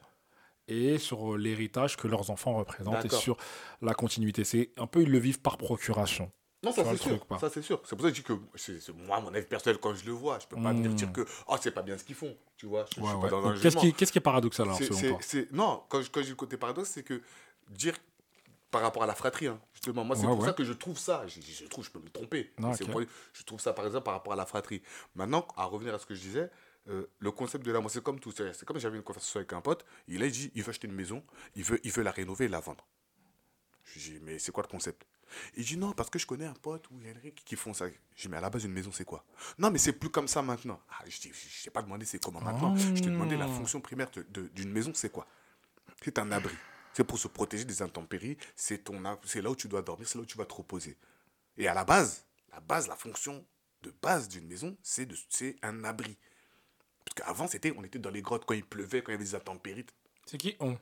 et sur euh, l'héritage que leurs enfants représentent et sur la continuité. C'est un peu, ils le vivent par procuration. Non, ça c'est truc, sûr. Ça c'est sûr. C'est pour ça que je dis que c'est moi, mon avis personnel, quand je le vois, je peux pas Mm. venir dire que oh, c'est pas bien ce qu'ils font. Tu vois, je, je Ouais, suis ouais. pas dans un Donc, Qu'est-ce qui, est paradoxal alors, C'est- selon toi? Non, quand je, quand je dis le côté paradoxe, c'est que dire par rapport à la fratrie, hein, justement, moi c'est Ouais, pour ça que je trouve ça. Je, je trouve, je peux me tromper. Je trouve ça par exemple par rapport à la fratrie. Maintenant, à revenir à ce que je disais, euh, le concept de l'amour, c'est comme tout. C'est comme j'avais une conversation avec un pote, il a dit il veut acheter une maison, il veut, il veut la rénover et la vendre. Je lui dis mais c'est quoi le concept? Il dit non, parce que je connais un pote ou Henrik qui font ça. Je dis, mais à la base, une maison, c'est quoi? Non, mais c'est plus comme ça maintenant. Ah, je dis, je t'ai pas demandé c'est comment maintenant. Je t'ai demandé la Ah. fonction primaire d'une maison, c'est quoi? C'est un abri. C'est pour se protéger des intempéries. C'est ton, ab- c'est là où tu dois dormir, c'est là où tu vas te reposer. Et à la base, la base, la fonction de base d'une maison, c'est un abri. Parce qu'avant, c'était, on était dans les grottes quand il pleuvait, quand il y avait des intempéries. C'est qui? On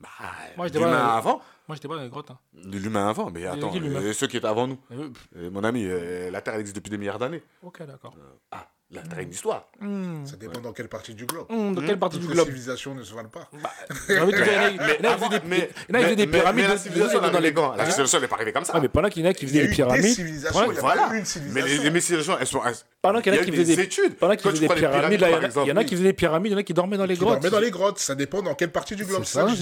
Bah, Moi, l'humain pas- avant, Moi, j'étais pas dans les grottes. hein. l'humain avant, mais attends, qui, euh, ceux qui étaient avant nous? Euh, Euh, mon ami, euh, la Terre existe depuis des milliards d'années. Ok, d'accord. Ah, la Terre a une histoire. Hmm. Ça dépend dans quelle partie du globe. Hmm, de quelle partie Toutes du les globe? civilisations ne se valent pas. Te dire, il y en a- qui faisaient des- mais- il y en a qui mais- faisaient des mais- pyramides mais la civilisation, dans les quand La civilisation, elle n'est pas arrivée comme ça. Ouais, mais pendant qu'il y en a qui Il y faisaient des pyramides. civilisations, Ouais, il y a voilà. Mais civilisation. les, les civilisations, elles sont. elles- Pendant qu'il y en a qui faisaient des des études. Pendant qu'ils faisaient des les pyramides, il y en a- exemple, il y en a oui. qui faisaient des pyramides, il y en a qui dormaient dans les grottes. dormaient dans les grottes, ça dépend dans quelle partie du globe. C'est ça. D'accord,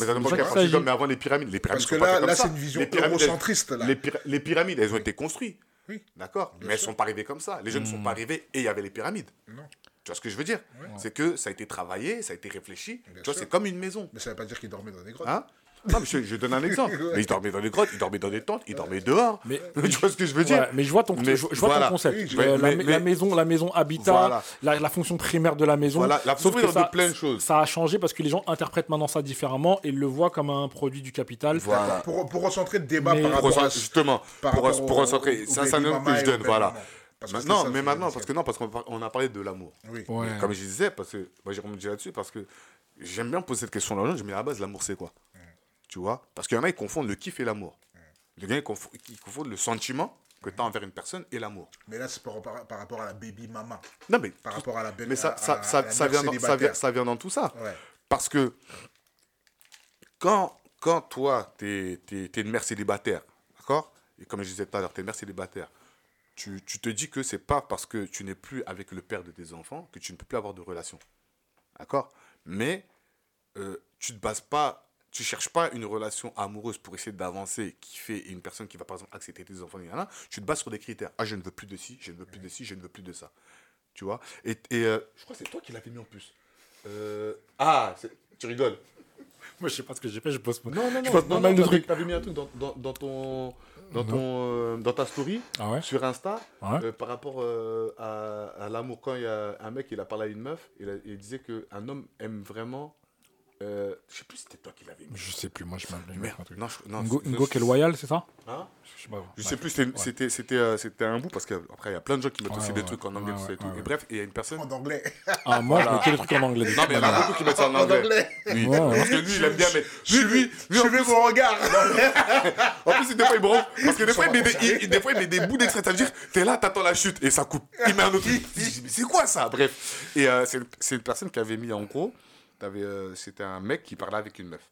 mais ça dépend quelle partie du globe, mais avant les pyramides. Les pyramides Parce que là, c'est une vision Les eurocentriste. Les, les pyramides, elles ont été construites. Oui. D'accord Mais elles sûr. sont pas arrivées comme ça. Les jeunes ne sont pas arrivés et il y avait les pyramides. Non. Tu vois ce que je veux dire? C'est que ça a été travaillé, ça a été réfléchi. Bien tu vois, c'est comme une maison. Mais ça ne veut pas dire qu'ils dormaient dans des grottes. Hein? Non, mais je, je donne un exemple. Ouais. Mais ils dormaient dans des grottes, ils dormaient dans des tentes, ils dormaient dehors. Mais- tu vois ce que je veux dire Ouais, mais je vois ton, Mais je, je vois voilà. ton concept. Oui, je- Euh, la, mais- la mais- maison, la maison habitat, Voilà. la, la fonction primaire de la maison. Voilà, la Sauf que primaire de plein de choses. Ça a changé parce que les gens interprètent maintenant ça différemment et le voient comme un produit du capital. Voilà. Pour, pour recentrer le débat Mais- par Pour rapport à justement, par pour, rapport pour au- recentrer, c'est un exemple que je donne, voilà. ça, mais maintenant, parce que non, parce qu'on a parlé de l'amour. Comme je disais, parce que moi j'ai remonté là-dessus, parce que j'aime bien poser cette question là. Je me dis à la base, l'amour, c'est quoi? Tu vois Parce qu'il y en a, ils confondent le kiff et l'amour. Les gars, ils confo- ils confondent le sentiment que tu as envers une personne et l'amour. Mais là, c'est par, par- par rapport à la baby mama. Non, mais, Par rapport à la belle mais ça, à- ça, à- ça, à ça vient dans, ça, vient, ça vient dans tout ça. Ouais. Parce que quand, quand toi, tu es, une mère célibataire, d'accord? Et comme je disais tout à l'heure, tu es une mère célibataire, tu, tu te dis que c'est pas parce que tu n'es plus avec le père de tes enfants que tu ne peux plus avoir de relation. D'accord? Mais euh, tu ne bases pas, tu cherches pas une relation amoureuse pour essayer d'avancer qui fait une personne qui va par exemple accepter tes enfants, tu te bases sur des critères. Ah, je ne veux plus de ci, je ne veux plus de ci, je ne veux plus de ça. Tu vois? Et, et, euh, je crois que c'est toi qui l'avais mis en plus. Euh, ah, tu rigoles. Moi, je sais pas ce que j'ai fait, je pose. Non, non, Je non, pose non, pas mal de trucs. T'avais mis un truc dans, dans, dans ton, dans, ton, euh, dans ta story Ah ouais? sur Insta Ouais? euh, par rapport euh, à, à l'amour. Quand il y a un mec, il a parlé à une meuf, il, a- il disait qu'un homme aime vraiment. Euh, je sais plus si c'était toi qui l'avais mis. Je sais plus, moi, je m'appelle. Merde. Non, je, non, Ngo Ngo qui est loyal, c'est ça Hein Je sais pas. je Ouais. sais plus, c'était- Ouais. c'était c'était euh, c'était un bout parce qu'après il y a plein de gens qui mettent Ouais, aussi ouais, des trucs en anglais ouais, tout ça et tout. Et ouais. bref, il y a une personne. En anglais. Ah, moi, je Voilà. mets que des trucs en anglais. Non, mais il y en a beaucoup qui mettent ça en En anglais. Oui, parce que lui, il aime bien, mais lui, lui, lui, en Suivez mon regard. En plus, des fois, il branche. Parce que des fois, il met des, il- des, fois, il met des bouts d'extrait. Ça veut dire, t'es là, t'attends la chute et ça coupe. Il met un autre. Je c'est quoi ça? Bref. Et euh, c'est c'est une personne qui avait mis en gros. Euh, C'était un mec qui parlait avec une meuf.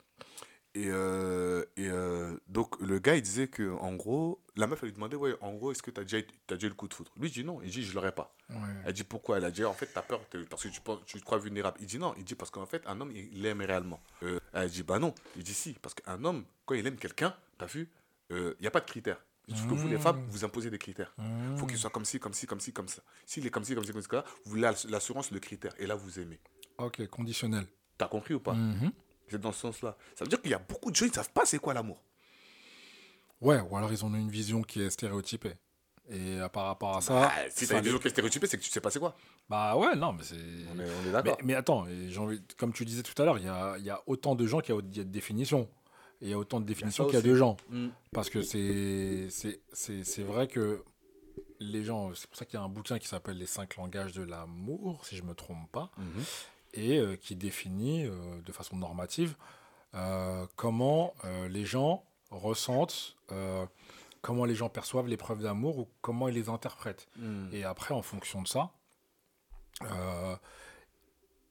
Et, euh, et euh, donc, le gars, il disait que, en gros, la meuf, elle lui demandait, ouais, en gros, est-ce que t'as déjà, t'as déjà eu le coup de foudre? Lui, il dit non. Il dit, je l'aurais pas. Ouais. Elle dit pourquoi? Elle a dit en fait t'as peur t'es- parce que tu, penses, tu te crois vulnérable. Il dit non, il dit parce qu'en fait un homme il l'aime réellement. Euh, elle dit bah non, il dit si parce qu'un homme quand il aime quelqu'un, t'as vu, il n'y a pas de critères. Parce que vous les femmes vous imposez des critères. Mmh. faut qu'il soit comme ci, comme ci, comme ci, comme ça. S'il est comme ci, comme ci, comme ça, vous l'assurance, le critère et là vous aimez. Ok, conditionnel. T'as compris ou pas Mhm. C'est dans ce sens-là. Ça veut dire qu'il y a beaucoup de gens qui savent pas c'est quoi l'amour. Ouais, ou alors ils ont une vision qui est stéréotypée. Et euh, par rapport à ça. Ah, si t'as une vision qui est stéréotypée, c'est que tu sais pas c'est quoi. Bah ouais, non, mais c'est. On est, on est Mais, d'accord. mais attends, envie- comme tu disais tout à l'heure, il y a, il y a autant de gens qu'il y a il y a de définitions. Et il y a autant de définitions qu'il y a de gens. Mm. Parce que c'est vrai que les gens, c'est pour ça qu'il y a un bouquin qui s'appelle Les cinq langages de l'amour, si je me trompe pas, Mhm. Et euh, qui définit euh, de façon normative euh, comment les gens ressentent, comment les gens perçoivent les preuves d'amour ou comment ils les interprètent. Mm. Et après, en fonction de ça,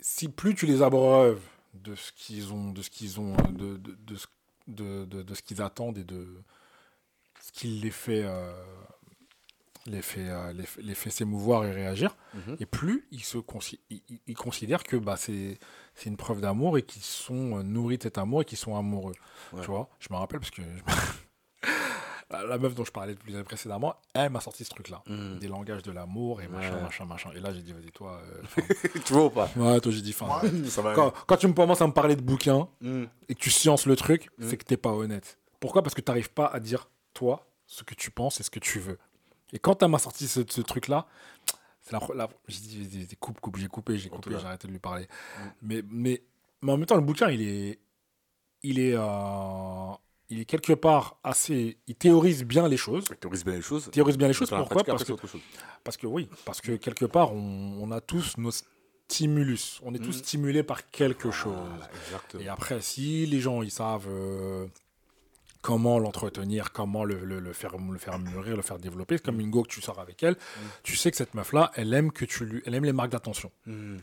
si plus tu les abreuves de ce qu'ils ont, de ce qu'ils ont, de, de, de ce, de, ce qu'ils attendent et de ce qui les fait, les fait, euh, les, fait- les fait s'émouvoir et réagir, Mhm. et plus ils, se ils, considèrent que bah, c'est une preuve d'amour et qu'ils sont euh, nourris de cet amour et qu'ils sont amoureux. Ouais. Tu vois, je me rappelle parce que la meuf dont je parlais plus précédemment, elle m'a sorti ce truc-là Mm. des langages de l'amour et machin, Ouais. machin, machin. Et là, j'ai dit, vas-y, toi. euh, tu vois ou pas? Ouais, toi, j'ai dit, va Quand, quand tu me commences à me parler de bouquins Mm. et que tu sciences le truc, c'est que t'es pas honnête. Pourquoi? Parce que t'arrives pas à dire, toi, ce que tu penses et ce que tu veux. Et quand elle m'a sorti ce, ce truc-là, c'est la, j'ai dit, coupe, coupe, j'ai coupé, j'ai coupé, j'ai arrêté de lui parler. Mm. Mais, mais, mais en même temps, le bouquin, il est, il est, euh, il est quelque part assez, il théorise bien les choses. Tu théorises bien les choses. Théorise bien les choses. Pourquoi? Parce que parce que oui, parce que quelque part, on, on a tous nos stimulus. On est tous Mhm. stimulés par quelque chose. Voilà. Et après, si les gens, ils savent euh, comment l'entretenir, comment le, le- le faire, le faire mûrir, le faire développer, comme une go que tu sors avec elle, tu sais que cette meuf-là, elle aime que tu lui, elle aime les marques d'attention. Mm.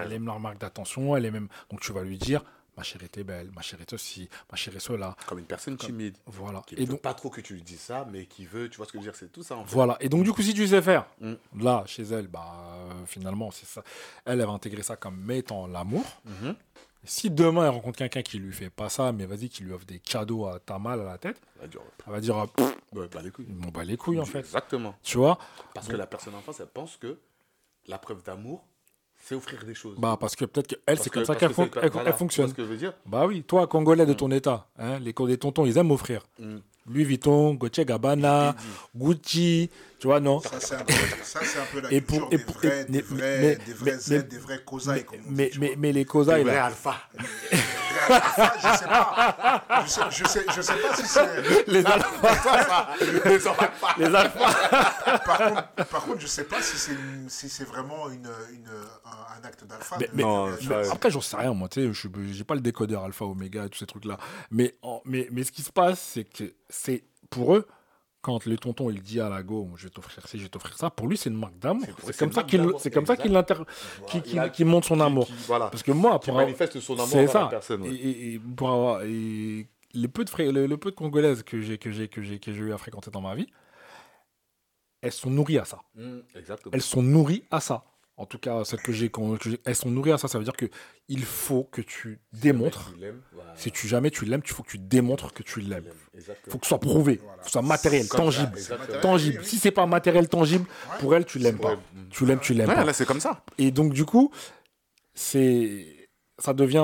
Elle aime leurs marques d'attention, elle aime même. Donc tu vas lui dire, ma chérie, t'es belle, ma chérie, ceci, ma chérie, cela. Comme une personne timide. Voilà. Qui Et donc, pas trop que tu lui dises ça, mais qui veut, tu vois ce que je veux dire, c'est tout ça en fait. Voilà. Et donc, du coup, si tu sais faire, Mm. là, chez elle, bah, euh, finalement, c'est ça. Elle, elle va intégrer ça comme étant l'amour. Mhm. Si demain, elle rencontre quelqu'un qui lui fait pas ça, mais vas-y, qui lui offre des cadeaux à ta mal à la tête, Elle va dire, elle va dire, pff, ouais, bah, les couilles. bat les couilles, en fait. Exactement. Tu vois? Parce que la personne en face, elle pense que la preuve d'amour, c'est offrir des choses. Bah, parce que peut-être qu'elle, c'est comme ça qu'elle que fon- voilà, fonctionne. ce que je veux dire? Bah oui, toi, Congolais de ton état, hein, les, les tontons, ils aiment offrir. Mm. Louis Vuitton, Gauthier Gabbana, Gucci, tu vois, non Ça, c'est un, un peu la Et culture pour- et des, pour- vrais, et- des mais- vrais, mais- des vrais mais- Z, mais- des vrais Kozai, comme on dit, mais, mais, mais les causailles, Vrai là, alpha. Vrais alpha, je sais pas. Je sais, je sais, je sais pas si c'est. Les alphas. Les alphas. les alphas. Par contre, par contre, je sais pas si c'est si c'est vraiment une, une, un, un acte d'alpha. Mais- mais- Non, ça- Après, j'en sais rien, moi, tu sais, j'ai pas le décodeur alpha, oméga, tous ces trucs-là. Mais, mais, mais ce qui se passe, c'est que c'est pour eux, quand le tonton il dit à la go, je vais t'offrir ci, je vais t'offrir ça, pour lui, c'est une marque d'amour. C'est- comme ça qu'il c'est comme ça qu'il a- qu'il montre son amour. Qui- Voilà. Parce que moi, pour avoir- manifeste son amour c'est ça. la personne. ouais. Et, et- et pour avoir et les peu de le, le peu de congolaises que j'ai que j'ai que j'ai que j'ai eu à fréquenter dans ma vie, elles sont nourries à ça. Mm, Exactement. Elles sont nourries à ça. En tout cas, celles que j'ai, elles sont nourries à ça. Ça veut dire que il faut que tu démontres. Tu l'aimes, voilà. Si tu jamais tu l'aimes, il faut que tu démontres que tu l'aimes. Il faut que ce soit prouvé, Voilà. que ce soit matériel, tangible. exactement. Tangible. Oui, oui. Si c'est pas matériel tangible, pour elle, tu l'aimes pas. Ouais. Tu l'aimes, tu l'aimes Ouais, pas. là, c'est comme ça. Et donc, du coup, c'est. Ça devient.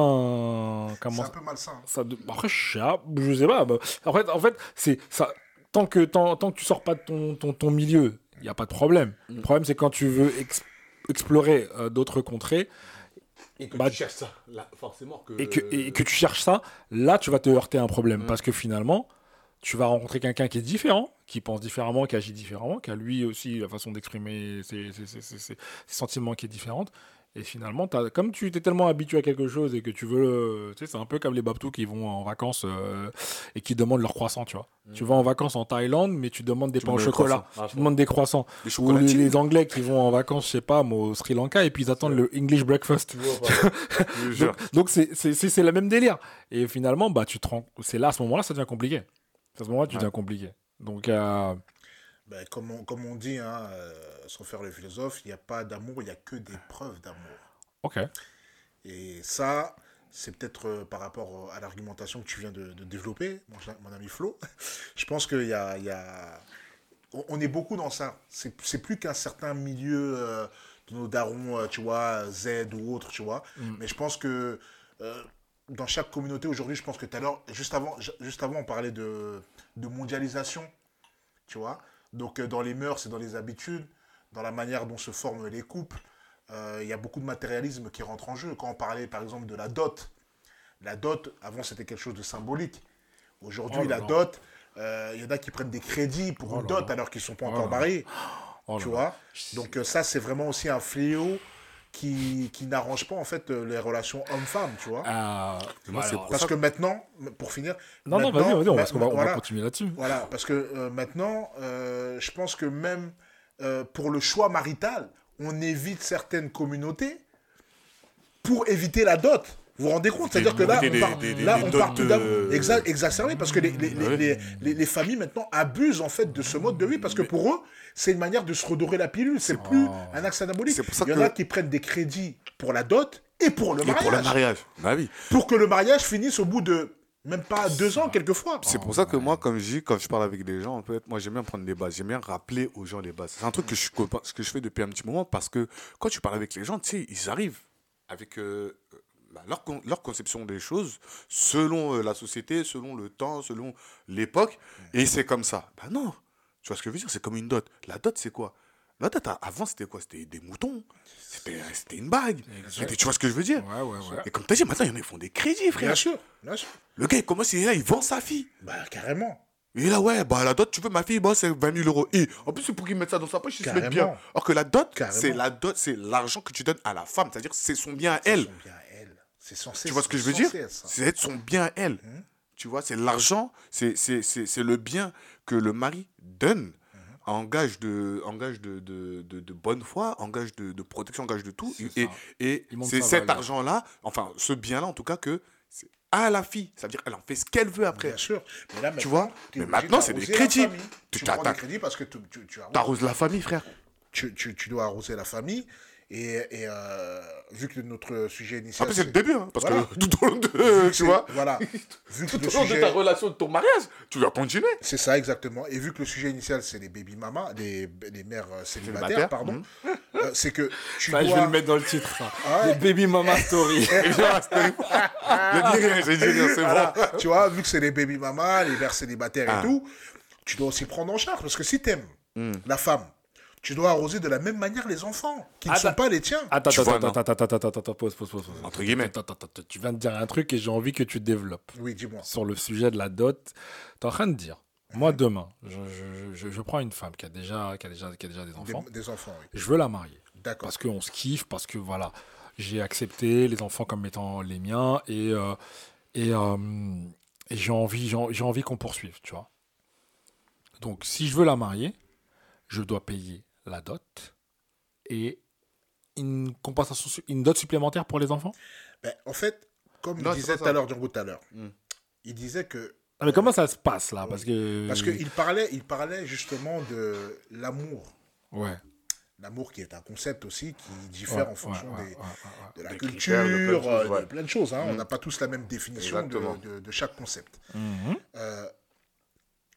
C'est Comment un peu malsain. ça de- Après, je sais, pas, je sais pas. bah, En fait, en fait c'est ça. Tant que, tant, tant que tu sors pas de ton, ton, ton milieu, il n'y a pas de problème. Mm. Le problème, c'est quand tu veux ex- explorer euh, d'autres contrées Et que Bah, tu cherches ça, là, forcément. Que, et que, et que tu cherches ça, là, tu vas te heurter à un problème. Mm. Parce que finalement, tu vas rencontrer quelqu'un qui est différent, qui pense différemment, qui agit différemment, qui a lui aussi la façon d'exprimer ses- ses sentiments qui est différente. Et finalement, t'as- comme tu t'es tellement habitué à quelque chose et que tu veux. euh, Tu sais, c'est un peu comme les Babtous qui vont en vacances euh, et qui demandent leur croissant, tu vois. Tu vas en vacances en Thaïlande, mais tu demandes des Tu pains au chocolat. croissants. Ah, tu demandes des croissants. Ou les, Anglais qui vont en vacances, je sais pas, moi, au Sri Lanka, et puis ils attendent le English breakfast. Vois. Donc- c'est le même délire. Et finalement, bah, tu te rends... c'est là, à ce moment-là, ça devient compliqué. À ce moment-là, tu Ouais. deviens compliqué. Donc, euh, Ben, comme, on, comme on dit, hein, euh, sans faire le philosophe, il n'y a pas d'amour, il n'y a que des preuves d'amour. ok. Et ça, c'est peut-être euh, par rapport à l'argumentation que tu viens de, de développer, mon, mon ami Flo. Je pense qu'il y a, y a- On, on est beaucoup dans ça. C'est plus qu'un certain milieu euh, de nos darons, tu vois, Z ou autre, tu vois. Mm. Mais je pense que dans chaque communauté aujourd'hui, je pense que tout à l'heure, juste avant, ju- juste avant, on parlait de, de mondialisation, tu vois. Donc euh, dans les mœurs et dans les habitudes, dans la manière dont se forment les couples, euh, il y a beaucoup de matérialisme qui rentre en jeu. Quand on parlait par exemple de la dot, la dot, avant c'était quelque chose de symbolique. Aujourd'hui, Oh la dot, euh, il y en a qui prennent des crédits pour Oh une dot alors qu'ils ne sont pas Oh encore mariés, tu vois. Donc ça, c'est vraiment aussi un fléau qui, qui n'arrange pas en fait euh, les relations homme-femme, tu vois. Moi, c'est alors- pour Parce ça que maintenant, pour finir... Non, non, vas-y, vas-y, on, va- va, continuer là-dessus. voilà, parce que euh, maintenant, euh, je pense que même euh, pour le choix marital, on évite certaines communautés pour éviter la dot. Vous vous rendez compte? C'est-à-dire que là, on part, des- des- là, des on part tout d'abord de- exa- exacerbé parce que les, les, les- les- les familles maintenant abusent en fait de ce mode de vie parce que pour eux, c'est une manière de se redorer la pilule. C'est plus Oh. un axe anabolique. Pour ça Il y en que- a qui prennent des crédits pour la dot et pour le Et mariage. pour le mariage. Bah oui. Pour que le mariage finisse au bout de même pas deux ans, quelquefois. C'est pour ça que moi, comme je dis, quand je parle avec des gens, en fait, moi j'aime bien prendre des bases. J'aime bien rappeler aux gens les bases. C'est un truc que je, que je fais depuis un petit moment parce que quand tu parles avec les gens, tu sais, ils arrivent avec euh, bah, leur, con- leur conception des choses selon euh, la société, selon le temps, selon l'époque. Et c'est comme ça. Bah non. Tu vois ce que je veux dire? C'est comme une dot. La dot, c'est quoi? La dot, avant, c'était quoi? C'était des moutons. C'était c'était une bague. Tu vois ce que je veux dire? Ouais, ouais, ouais. Et comme tu as dit, maintenant, il y en a, font des crédits, frère. Bien sûr, bien sûr. Le gars, il commence, il est là, il vend sa fille. Bah, carrément. Et là, ouais, bah la dot, tu veux ma fille, bah, c'est 20 000 euros. Et en plus, c'est pour qu'il mette ça dans sa poche, il se mette bien. Alors que la dot, c'est la dot, c'est l'argent que tu donnes à la femme. C'est-à-dire, c'est son bien à elle. Son bien à elle. C'est censé. Tu vois ce que je veux c'est dire. C'est être son bien à elle. Mhm. Tu vois, c'est l'argent, c'est c'est- c'est- c'est le bien que le mari donne en gage de, en gage de, de, de, de bonne foi, en gage de, de protection, en gage de tout. Et, et c'est cet argent-là, enfin, ce bien-là, en tout cas, que à la fille. Ça veut dire qu'elle en fait ce qu'elle veut après. Bien sûr. Mais là, Tu vois Mais maintenant, c'est des crédits. Tu Tu prends des crédits parce que tu, tu, tu arroses- la famille, frère. tu, tu, tu dois arroser la famille. Et, et euh, vu que notre sujet initial. Après, c'est le début, hein, parce Voilà. que tout au long de. que tu vois Voilà. Vu que Tout le au long de ta relation, de ton mariage, tu vas continuer. C'est ça, exactement. Et vu que le sujet initial, c'est les baby mamas, les, les mères euh, célibataires, pardon, euh, c'est que tu Ça, dois. je vais le mettre dans le titre, ça. Ah ouais. Les baby mama story. Je dis rien, c'est Voilà. bon. tu vois, vu que c'est les baby mamas, les mères célibataires Ah. et tout, tu dois aussi prendre en charge. Parce que si t'aimes Hmm. la femme, tu dois arroser de la même manière les enfants, qui ne sont pas les tiens. Attends, Tu attends, attends, attends, attends, pause, pause, pause. pause. Entre guillemets. Attends, attends, attends, tu viens de dire un truc et j'ai envie que tu développes Oui, dis-moi. sur le sujet de la dot. Tu es en train de dire, moi demain, je, je, je, je prends une femme qui a déjà, qui a déjà, qui a déjà des enfants, des enfants, oui. je veux la marier. D'accord. Parce qu'on se kiffe, parce que voilà, j'ai accepté les enfants comme étant les miens et, euh, et, euh, et j'ai envie, j'ai j'ai envie qu'on poursuive, tu vois. Donc, si je veux la marier, je dois payer la dot et une compensation, une dot supplémentaire pour les enfants? Ben, en fait, comme Non, il disait tout à l'heure, Django tout à l'heure, Hmm. il disait que Ah, mais comment ça se passe là? Parce que. Parce qu'il parlait, il parlait justement de l'amour. Ouais. L'amour qui est un concept aussi qui diffère Ouais, en fonction ouais, ouais, des- ouais, ouais, de la Des culture, critères, de plein de euh, choses, ouais. de plein de choses. hein. On Mm. n'a pas tous la même définition de, de- de chaque concept. Mhm, Euh,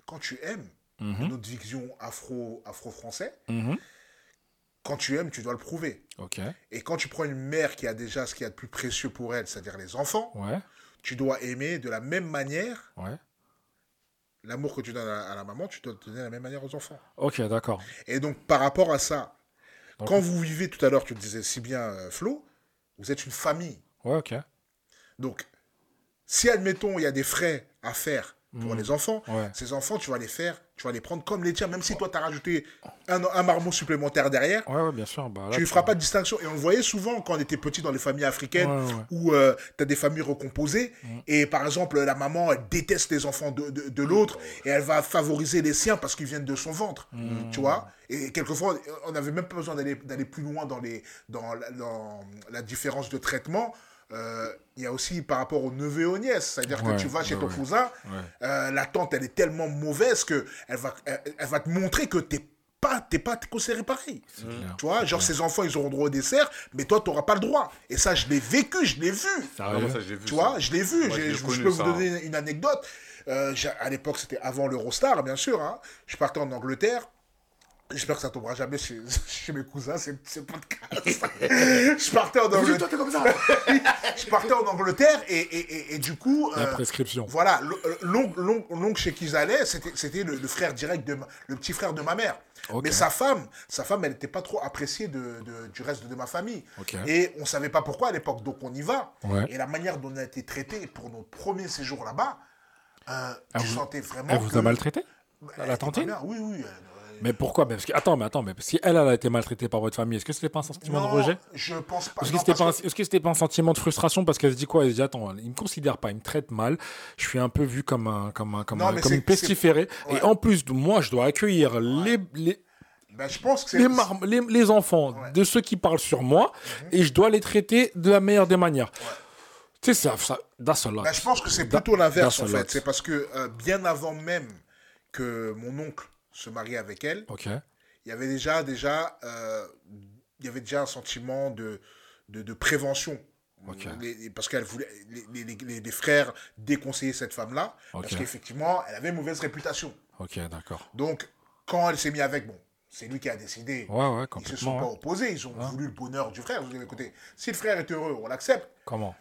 quand tu aimes, mhm, notre vision afro, afro-français, mhm. quand tu aimes, tu dois le prouver. Et quand tu prends une mère qui a déjà ce qu'il y a de plus précieux pour elle, c'est-à-dire les enfants, Ouais. tu dois aimer de la même manière Ouais. l'amour que tu donnes à, la maman, tu dois donner de la même manière aux enfants. Ok, d'accord. Et donc, par rapport à ça, Donc- quand vous vivez tout à l'heure, tu le disais si bien, euh, Flo, vous êtes une famille. Ouais, ok. Donc, si, admettons, il y a des frais à faire pour Mm. les enfants, Ouais. ces enfants, tu vas les faire, tu vas les prendre comme les tiens, même si toi, tu as rajouté un, un marmot supplémentaire derrière, Ouais, ouais, bien sûr. Bah, là, tu ne feras pas de distinction. Et on le voyait souvent quand on était petit dans les familles africaines, Ouais, où tu as des familles recomposées, et par exemple, la maman, elle déteste les enfants de, de, de l'autre, et elle va favoriser les siens parce qu'ils viennent de son ventre, tu vois. Et quelquefois, on n'avait même pas besoin d'aller plus loin dans, les, dans la différence de traitement. Euh, Il y a aussi par rapport aux neveux et aux nièces, c'est-à-dire Ouais, que tu vas chez ouais, ton ouais. cousin, Ouais. euh, la tante, elle est tellement mauvaise que elle va, elle, elle va te montrer que t'es pas, t'es pas considéré pareil. Clair. Tu vois, genre ces enfants, ils auront droit au dessert, mais toi, tu n'auras pas le droit. Et ça, je l'ai vécu, je l'ai vu. Moi, ça, j'ai vu Tu ça. vois, je l'ai vu. Moi, J'ai- je connu, peux vous donner une anecdote. Euh, à l'époque, c'était avant l'Eurostar, bien sûr. hein. Je partais en Angleterre. J'espère que ça tombera jamais chez, chez mes cousins, c'est c'est pas le cas. je partais en Angleterre. t'es comme ça je partais en Angleterre et, et, et, et du coup. La euh, prescription. voilà, euh, l'oncle chez qui ils allaient, c'était c'était le, le frère direct de ma- le petit frère de ma mère. Ok. Mais sa femme, sa femme, elle n'était pas trop appréciée de, de- du reste de ma famille. Ok. Et on savait pas pourquoi à l'époque, donc on y va. Ouais. Et la manière dont on a été traité pour notre premier séjour là-bas, euh, tu vous- sentais vraiment. Elle vous que- a maltraité Elle La tantine? bien. Oui, oui. elle- Mais pourquoi? Mais parce que, Attends, mais attends, mais si elle, elle a été maltraitée par votre famille, est-ce que c'était pas un sentiment Non, de rejet? Je pense pas. Est-ce que c'était pas, parce que c'était pas un sentiment de frustration parce qu'elle se dit quoi? Elle se dit attends, il me considère pas, il me traite mal, je suis un peu vu comme un comme un comme, Non, un- comme une pestiférée et en plus moi je dois accueillir les les Ben, je pense que c'est. les, les, les enfants Ouais. Mhm. de ceux qui parlent sur moi et je dois les traiter de la meilleure des manières. Tu sais ça ça that's a lot. Ben, je pense que c'est plutôt l'inverse en fait. C'est parce que euh, bien avant même que mon oncle se marie avec elle, OK. il y avait déjà, déjà, euh, il y avait déjà un sentiment de, de, de prévention. Les- parce qu'elle voulait, les, les- frères déconseillaient cette femme-là, parce qu'effectivement, elle avait une mauvaise réputation. OK, d'accord. Donc, quand elle s'est mise avec, bon, c'est lui qui a décidé. Ouais ouais, Ils se sont pas opposés, ils ont voulu le bonheur du frère. Dit, écoutez, si le frère est heureux, on l'accepte. Comment?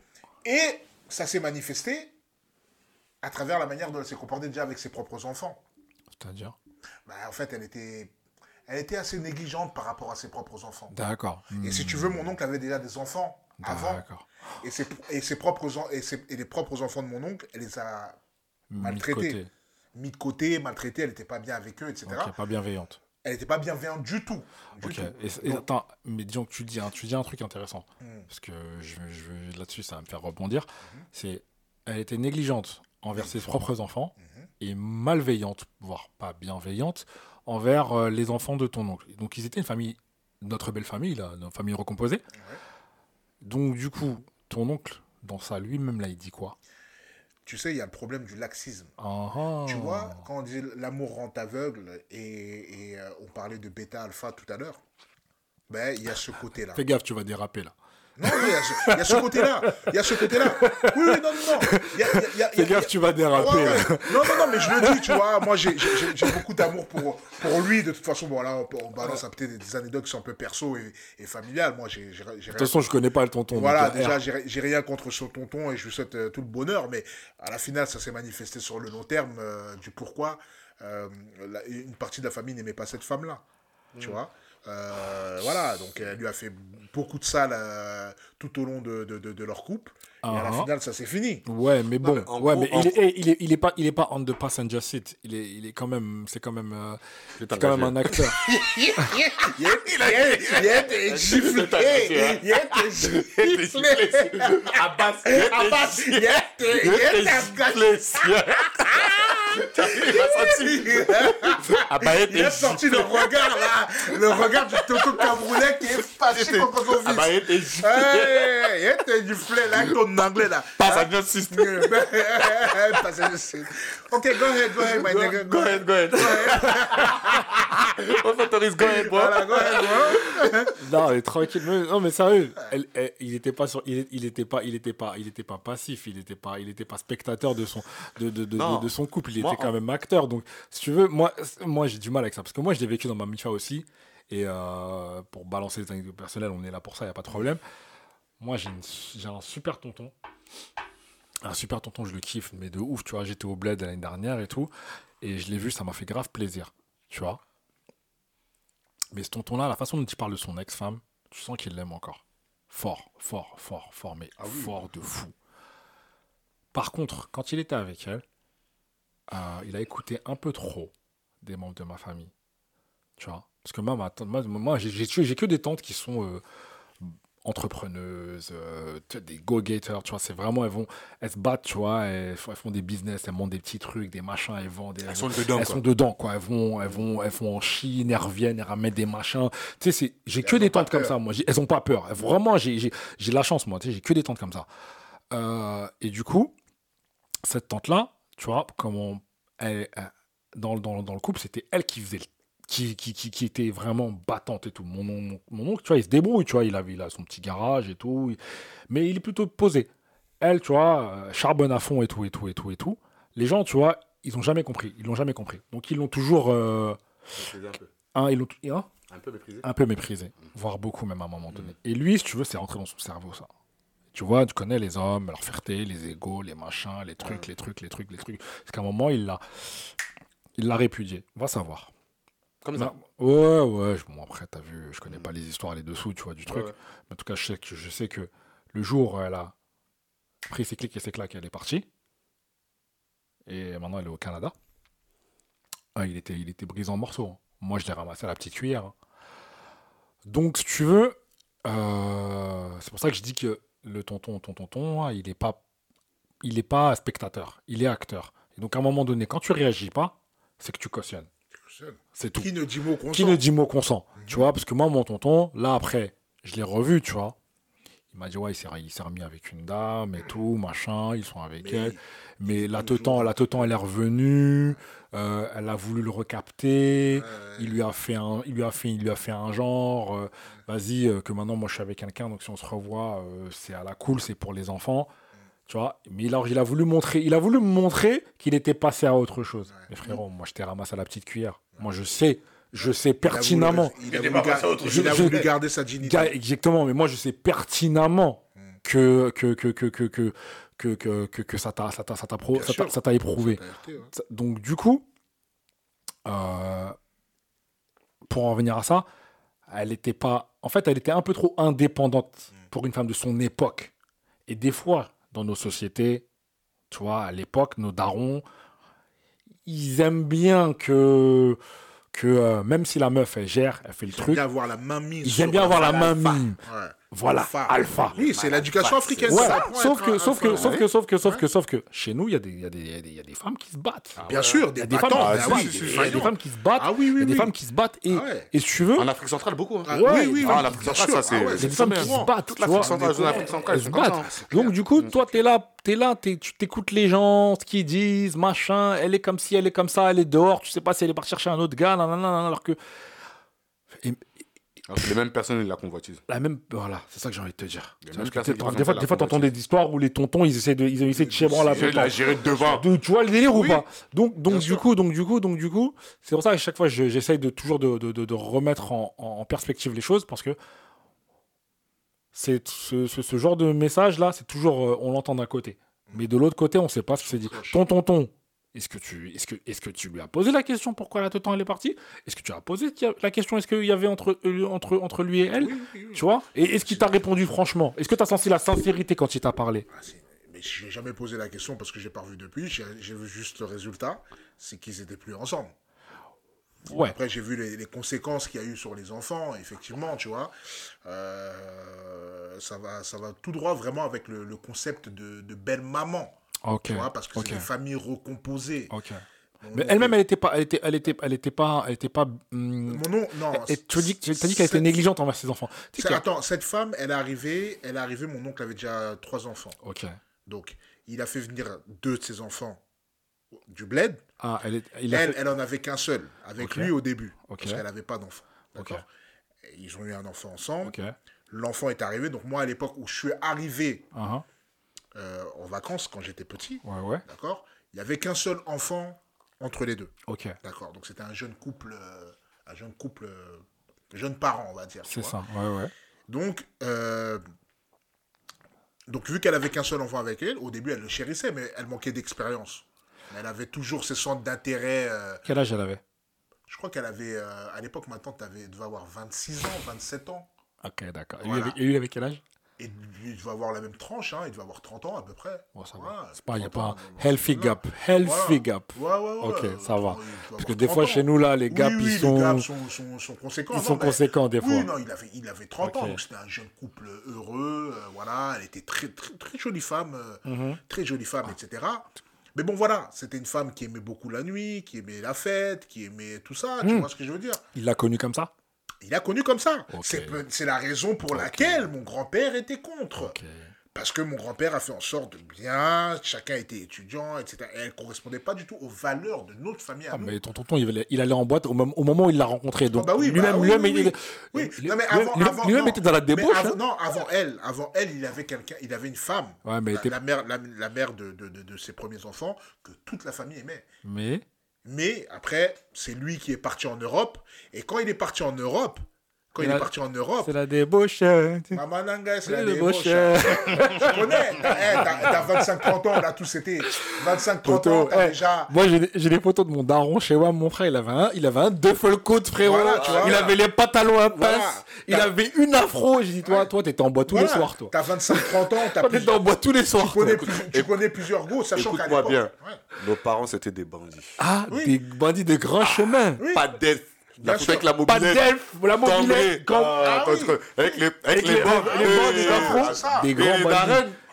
Et ça s'est manifesté à travers la manière dont elle s'est comportée déjà avec ses propres enfants. C'est-à-dire? Bah, en fait, elle était, elle était assez négligente par rapport à ses propres enfants. D'accord. Et si tu veux, mon oncle avait déjà des enfants avant. D'accord. Et ses, et ses propres et, ses- et les propres enfants de mon oncle, elle les a Mis de Maltraité. côté. mis de côté, maltraités, elle n'était pas bien avec eux, etc. OK, pas bienveillante. Elle n'était pas bienveillante du tout. Du Ok. tout. Et, et attends, mais disons que tu dis, un- tu dis un truc intéressant. Hmm. Parce que je, je- là-dessus, ça va me faire rebondir. C'est, elle était négligente envers ses propres enfants Mhm. Et malveillante, voire pas bienveillante, envers euh, les enfants de ton oncle. Donc, ils étaient une famille, notre belle famille, là, notre famille recomposée. Donc, du coup, ton oncle, dans ça lui-même, là, il dit quoi? Tu sais, il y a le problème du laxisme. Ah, ah. Tu vois, quand on dit l'amour rend aveugle et, et, euh, on parlait de bêta-alpha tout à l'heure, ben, il y a ce côté-là. Fais gaffe, tu vas déraper là. Non, il y a ce, il y a ce côté-là. Il y a ce côté-là. Oui, oui, non, non, non. Fais gaffe, tu vas déraper Ouais, là. ouais. Non, non, non, mais je le dis, tu vois, moi j'ai beaucoup d'amour pour, pour lui. De toute façon, bon, là, on, balance un peu des, des anecdotes qui sont un peu perso et, et familiales. Moi, j'ai De toute façon, je connais pas le tonton. voilà, euh, déjà, j'ai rien contre son tonton et je lui souhaite euh, tout le bonheur, mais à la finale, ça s'est manifesté sur le long terme euh, du pourquoi euh, la- une partie de la famille n'aimait pas cette femme-là. Tu vois Euh, voilà, donc elle lui a fait beaucoup de sale euh, tout au long de, de, de- de leur couple. Et à la Uh-huh. finale, ça s'est fini. Ouais, mais bon, mais ouais, gros, mais il, est, eh, il, est, il est pas, il est pas on the passenger seat. Il est, il est quand même, c'est quand même, euh, c'est quand même un acteur. Il a été giflé. Il a été giflé. Abbas, Abbas, il été- il a été Ah bah, Il a sorti le regard là, le regard du Toto Camerounais qui est fâché contre son Ah bah, fils. Hey, il était giflé là ton anglais là. Passenger system. Passenger. Ok, go ahead, go ahead, my nigga. Go ahead, go ahead. On s'autorise, go ahead, bro. Voilà, go ahead, bro. non, mais tranquille. non, mais sérieux, elle- elle- il était pas sur, il, il était pas, il était pas, il était pas passif. Il était pas, il était pas spectateur de son, de, de, de- de son couple. Il Moi, était quand même acteur. Donc, si tu veux, moi, moi, j'ai du mal avec ça parce que moi, je l'ai vécu dans ma mifa aussi. Et euh, pour balancer les anecdotes personnelles, on est là pour ça, il y a pas de problème. Moi, j'ai un super tonton. Un super tonton, je le kiffe, mais de ouf, tu vois. J'étais au bled l'année dernière et tout. Et je l'ai vu, ça m'a fait grave plaisir, tu vois. Mais ce tonton-là, la façon dont il parle de son ex-femme, tu sens qu'il l'aime encore. Fort, fort, fort, fort, mais Ah oui. fort de fou. Par contre, quand il était avec elle, euh, il a écouté un peu trop des membres de ma famille. Tu vois Parce que moi, ma tante- moi, moi, j'ai- que des tantes qui sont euh, entrepreneuses, euh, des go-getters, tu vois. C'est vraiment, elles vont, elles se battent, tu vois. Elles, font- elles font des business, elles montent des petits trucs, des machins, elles vendent. Elles, Elles sont dedans, elles quoi. sont dedans, quoi. Elles vont, elles vont, elles font en Chine, elles reviennent, elles ramènent des machins. Tu sais, c'est- j'ai que des tantes comme ça, moi. J'ai- Elles ont pas peur. Vraiment, j'ai j'ai- j'ai de la chance, moi. Tu sais, j'ai que des tantes comme ça. Euh, et du coup, cette tante-là, tu vois, comment elle, elle- dans, dans, dans le couple, c'était elle qui faisait le- qui, qui, qui, qui était vraiment battante et tout. Mon, mon, mon oncle, tu vois, il se débrouille, tu vois, il a, il a son petit garage et tout, il- mais il est plutôt posé. Elle, tu vois, euh, charbonne à fond et tout, et tout, et tout, et tout. Les gens, tu vois, ils ont jamais compris, ils l'ont jamais compris. Donc ils l'ont toujours, euh, un peu. hein, ils l'ont hein, Un peu méprisé. un peu méprisé, voire beaucoup même à un moment donné. Et lui, si tu veux, c'est rentré dans son cerveau, ça. Tu vois, tu connais les hommes, leur fierté, les égaux, les machins, les trucs, les trucs, les trucs, les trucs. Parce qu'à un moment, il l'a, il l'a répudié. Va savoir. Comme ça. Ouais, ouais. Bon, après, t'as vu, je connais pas les histoires, les dessous, tu vois, du truc. Ouais, ouais. Mais en tout cas, je sais que, je sais que le jour où elle a pris ses clics et ses claques, elle est partie. Et maintenant, elle est au Canada. Ah, il, était, il était brisé en morceaux. hein. Moi, je l'ai ramassé à la petite cuillère. hein. Donc, si tu veux, euh, c'est pour ça que je dis que le tonton, ton tonton, il n'est pas, il est pas spectateur, il est acteur. Et donc, à un moment donné, quand tu réagis pas, c'est que tu cautionnes. C'est tout Qui ne dit mot consent qui ne dit mot consent. Tu vois, parce que moi, mon tonton, là, après, je l'ai revu, tu vois. Il m'a dit, ouais, il s'est, remis avec une dame et tout, machin, ils sont avec Mais elle. Mais la Teutan, la Teutan, elle est revenue, euh, elle a voulu le recapter, Euh, il lui a fait un, il lui a fait, il lui a fait un genre, euh, vas-y, euh, que maintenant, moi, je suis avec quelqu'un, donc si on se revoit, c'est à la cool, c'est pour les enfants. Tu vois, mais il a, il a voulu montrer, il a voulu montrer qu'il était passé à autre chose. Mais frérot, moi je t'ai ramassé à la petite cuillère. Moi je sais, je sais il a voulu- pertinemment. Il a Il voulu, gar- autre il chose. a Je- voulu je- garder sa dignité. Exactement, mais moi je sais pertinemment que que que que que que que, que, que- que ça t'a ça t'a ça t'a ça t'a- éprouvé. RT, ouais. Ça- Donc du coup, euh, pour en revenir à ça, elle était pas, en fait, elle était un peu trop indépendante pour une femme de son époque. Et des fois, dans nos sociétés, tu vois, à l'époque, nos darons, ils aiment bien que que euh, même si la meuf elle gère, elle fait le Ils aiment truc, bien avoir la main mise. ils aiment bien avoir la main mise. Ouais. Voilà, alpha. Oui, c'est l'éducation africaine. Ouais, ça apprend à sauf être que, sauf que, sauf que, sauf que, sauf que, sauf que, chez nous, il y, a des- il y, a des- il y, a des- femmes qui se battent. Bien sûr, Il y des a des femmes, ah, si, oui, il des y a des femmes qui se battent. Ah oui, oui, il y a des oui. femmes qui se battent. Et, Ah ouais. et si tu veux, En Afrique centrale, beaucoup. hein. Ah, Ouais, oui, oui, ah, oui, l'Afrique bien centrale, sûr. ça, c'est- Ah des femmes qui se battent. Toute l'Afrique centrale, Afrique se battent. Donc du coup, toi, t'es là, t'es là, tu t'écoutes les gens, ce qu'ils disent, machin. Elle est comme ci, elle est comme ça, elle est dehors. Tu sais pas si elle est partie chercher un autre gars, nanana, alors que que Les mêmes personnes, ils la convoitisent. la même, voilà, c'est ça que j'ai envie de te dire. Que qui des fois, des fois, t'entends convoitise. des histoires où les tontons, ils essaient de, ils essaient de chéban la la gérée de devant. De- tu vois le délire Oui. ou pas? Donc donc Bien du sûr. coup donc du coup donc du coup c'est pour ça qu'à chaque fois je- j'essaye de toujours de, de, de- de remettre en, en perspective les choses parce que c'est ce, ce, ce genre de message là c'est toujours euh, on l'entend d'un côté mais de l'autre côté on sait pas ce que c'est dit ton tonton Est-ce que, tu, est-ce, que, est-ce que tu lui as posé la question pourquoi la temps elle est partie? Est-ce que tu as posé la question? Est-ce qu'il y avait entre, euh, entre, entre lui et elle? Tu vois? Et est-ce qu'il t'a répondu franchement? Est-ce que tu as senti la sincérité quand il t'a parlé? Ah, Mais je n'ai jamais posé la question parce que j'ai pas revu depuis. J'ai j'ai vu juste le résultat, c'est qu'ils étaient plus ensemble. Ouais. Après, j'ai vu les, les conséquences qu'il y a eu sur les enfants, effectivement, tu vois. Euh, ça, va, ça va tout droit vraiment avec le, le concept de, de belle maman, Ok. tu vois, parce que c'est des familles recomposées. Ok. Donc, Mais elle-même, elle était pas, elle était, elle était, elle était pas, elle était pas. hum, Mon nom, non. et tu as dit, qu'elle était négligente envers ses enfants. Tu sais Attends, cette femme, elle est arrivée, elle est arrivée, mon oncle avait déjà trois enfants. Ok. Donc, il a fait venir deux de ses enfants du bled. Ah, elle est, il a Elle, fait- elle en avait qu'un seul, avec lui au début, parce qu'elle n'avait pas d'enfant. D'accord? Ils ont eu un enfant ensemble. L'enfant est arrivé. Donc, moi, à l'époque où je suis arrivé Ah, euh, en vacances, quand j'étais petit. Ouais, ouais. d'accord Il n'y avait qu'un seul enfant entre les deux. Ok. D'accord Donc, c'était un jeune couple, euh, un jeune couple, euh, jeune parent, on va dire. C'est ça. Ouais, ouais. Donc, donc vu qu'elle avait qu'un seul enfant avec elle, au début, elle le chérissait, mais elle manquait d'expérience. Elle avait toujours ses centres d'intérêt. Quel âge elle avait? je crois qu'elle avait, à l'époque, ma tante avait, devait avoir 26 ans, 27 ans. Ok, d'accord. Et lui, Voilà. avec- et lui, avec quel âge? Et il devait avoir la même tranche, hein, il devait avoir 30 ans à peu près. Bon, ça Ouais, va. C'est pas, il n'y a 30 pas healthy gap. Healthy Voilà. gap. Ouais, ouais, ouais. Ok, euh, ça va. Parce que des 30 fois, ans. chez nous, là, les gaps, oui, oui, ils sont. Les gaps sont, sont, sont conséquents. Ils Non, sont mais- conséquents, des Oui, fois. non, il avait, il avait 30 ans, donc c'était un jeune couple heureux. euh, voilà, elle était très, très, très jolie femme, euh, très jolie femme, etc. Mais bon, voilà, c'était une femme qui aimait beaucoup la nuit, qui aimait la fête, qui aimait tout ça, tu Mhm. vois ce que je veux dire Il l'a connu comme ça? Il a connu comme ça. C'est la raison pour laquelle mon grand-père était contre. Parce que mon grand-père a fait en sorte de bien, chacun était étudiant, etc. Et elle ne correspondait pas du tout aux valeurs de notre famille à Ah, nous. mais ton tonton, il allait, il allait en boîte au, mom- au moment où il l'a rencontré. Donc, bah oui, bah lui-même, oui, lui-même, oui, il- oui. il- Oui, il- non, mais lui- avant, lui- avant- lui-même non. était dans la débauche. avant- hein. Non, avant elle, avant elle, il avait quelqu'un, il avait une femme, Ouais, mais, la, mère, la, la mère de, de, de- de ses premiers enfants, que toute la famille aimait. mais Mais après, c'est lui qui est parti en Europe. Et quand il est parti en Europe, quand il est parti en Europe, c'est la débauche. hein. Maman Nanga, c'est la débauche. débauche. Tu connais, t'as eh, t'as- t'as 25-30 ans, on a tous été 25-30 ans, t'as eh, déjà... Moi, j'ai des- photos de mon daron chez moi. Mon frère, il avait un, il avait un duffel coat, frérot. Voilà, tu vois. il avait les pantalons à Voilà. passe. Il avait une afro. J'ai dit, toi, Ouais. toi, t'étais en boîte tous Voilà, les soirs, toi. T'as 25-30 ans, t'as plus- t'étais en boîte tous les soirs. tu connais, toi. plus- tu connais plusieurs go, sachant qu'à Écoute-moi l'époque... bien. Ouais. Nos parents, c'était des bandits. Ah, Oui. des bandits de grand chemin. Oui. Pas d'elfes. La photo avec la Pas mobilette. la mobilette. Ah, Ah oui. Avec les, avec Avec les les- bandes. les bandes, les afros. c'est ça. Des Et grands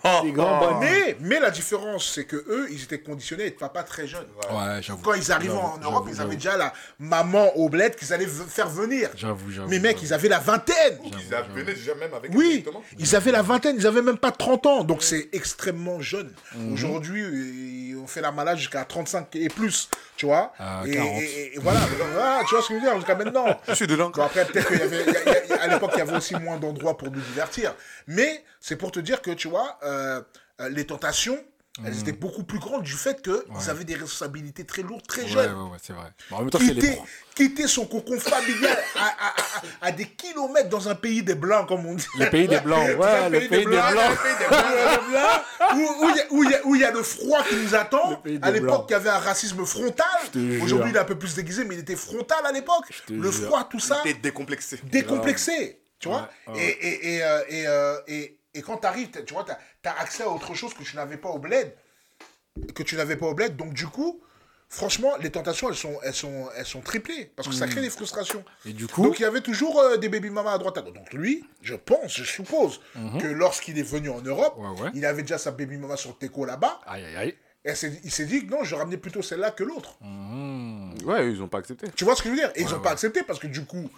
Des grands oh. Mais, mais la différence, c'est que eux, ils étaient conditionnés à être papa très. Ouais, j'avoue. Quand ils arrivaient en Europe, ils avaient déjà la maman au bled qu'ils allaient faire venir. J'avoue, j'avoue. Mais mec, ils avaient la vingtaine. Ils avaient déjà même avec Oui, ils avaient la vingtaine, ils avaient même pas 30 ans, donc c'est extrêmement jeune. Mhm. Aujourd'hui, euh, on fait la malade jusqu'à 35 et plus, tu vois. À et, 40. et- et voilà, voilà, tu vois ce que je veux dire, jusqu'à maintenant. Je suis dedans. Bon, après, peut-être qu'il y avait, à l'époque, il y avait aussi moins d'endroits pour nous divertir. Mais c'est pour te dire que, tu vois, euh, euh, les tentations, elles Mhm. étaient beaucoup plus grandes du fait qu'ils avaient des responsabilités très lourdes, très Ouais, jeunes. ouais, ouais, c'est vrai. Bon, en même temps, c'est les Quitter, son cocon familial à, à- à- à des kilomètres dans un pays des blancs, comme on dit. Le pays des blancs, ouais, le pays des blancs. le pays des blancs, des blancs, où- il y a- il y il y le froid qui nous attend. À l'époque, il y avait un racisme frontal. Aujourd'hui, il est un peu plus déguisé, mais il était frontal à l'époque. Le froid, tout ça, T'es décomplexé. décomplexé. Tu vois Ouais, ouais. Et, et, et, euh, et, euh, et- quand tu arrives, tu vois, tu as, accès à autre chose que tu n'avais pas au bled. Que tu n'avais pas au bled. Donc, du coup, franchement, les tentations, elles sont, elles sont, elles sont triplées. Parce que ça crée des frustrations. Et du coup, Donc il y avait toujours euh, des baby mamas à droite à gauche. Donc lui, je pense, je suppose, que lorsqu'il est venu en Europe, Mhm. Ouais, ouais. il avait déjà sa baby mama sur le teco là-bas. aïe, aïe, aïe. Et il s'est dit que non, je ramenais plutôt celle-là que l'autre. Mhm. Ouais, ils ont pas accepté. Tu vois ce que je veux dire? Et ils n'ont pas accepté parce que du coup,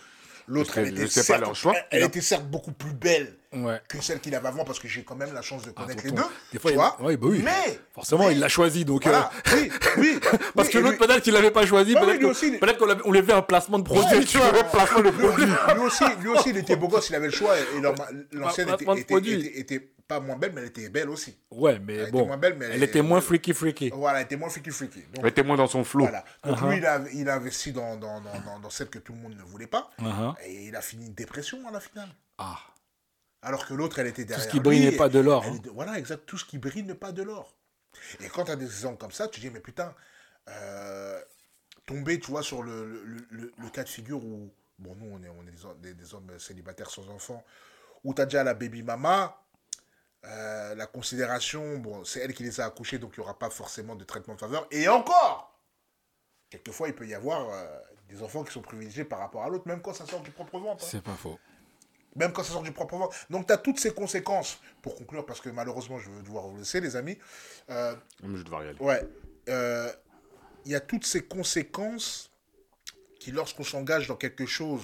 l'autre, elle était, c'est pas certes, leur choix. elle, elle était certes beaucoup plus belle Ouais. que celle qu'il avait avant parce que j'ai quand même la chance de connaître les deux. Des fois, tu il- vois ouais, bah oui. Mais Forcément, mais- il l'a choisi, donc. Voilà, euh, oui, oui. Parce que l'autre, lui- peut-être qu'il l'avait pas choisi, Ouais, peut-être oui, qu'on qu'on l'avait- on lui fait un placement de produit, Ouais, tu vois, ouais. placement de lui, produit. lui aussi, lui aussi, il était beau gosse, il avait le choix. Et l'ancienne était- était pas moins belle, mais elle était belle aussi. Ouais, mais Elle était bon, moins belle, mais elle, elle- était moins freaky freaky. Voilà, elle était moins freaky freaky. Donc, Elle était moins dans son flow. voilà. Donc Uh-huh. lui, il a, il a investi dans, dans, dans, dans, dans celle que tout le monde ne voulait pas. Uh-huh. Et il a fini une dépression à la finale. Ah, Alors que l'autre, elle était derrière qui brille n'est pas de l'or, hein. Voilà, exact. Tout ce qui brille n'est pas de l'or. Et quand tu as des exemples comme ça, tu dis, mais putain, euh, tomber, tu vois, sur le, le, le- le cas de figure où, bon, nous, on est, on est des, des- des hommes célibataires sans enfants, où tu as déjà la baby mama, euh, la considération, bon, c'est elle qui les a accouchés, donc il n'y aura pas forcément de traitement de faveur. Et encore, quelquefois, il peut y avoir euh, des enfants qui sont privilégiés par rapport à l'autre, même quand ça sort du propre ventre. hein. C'est pas faux. Même quand ça sort du propre ventre. Donc, tu as toutes ces conséquences. Pour conclure, parce que malheureusement, je vais devoir vous laisser, les amis. Euh, je devrais y aller. Ouais. Il y a toutes ces conséquences qui, lorsqu'on s'engage dans quelque chose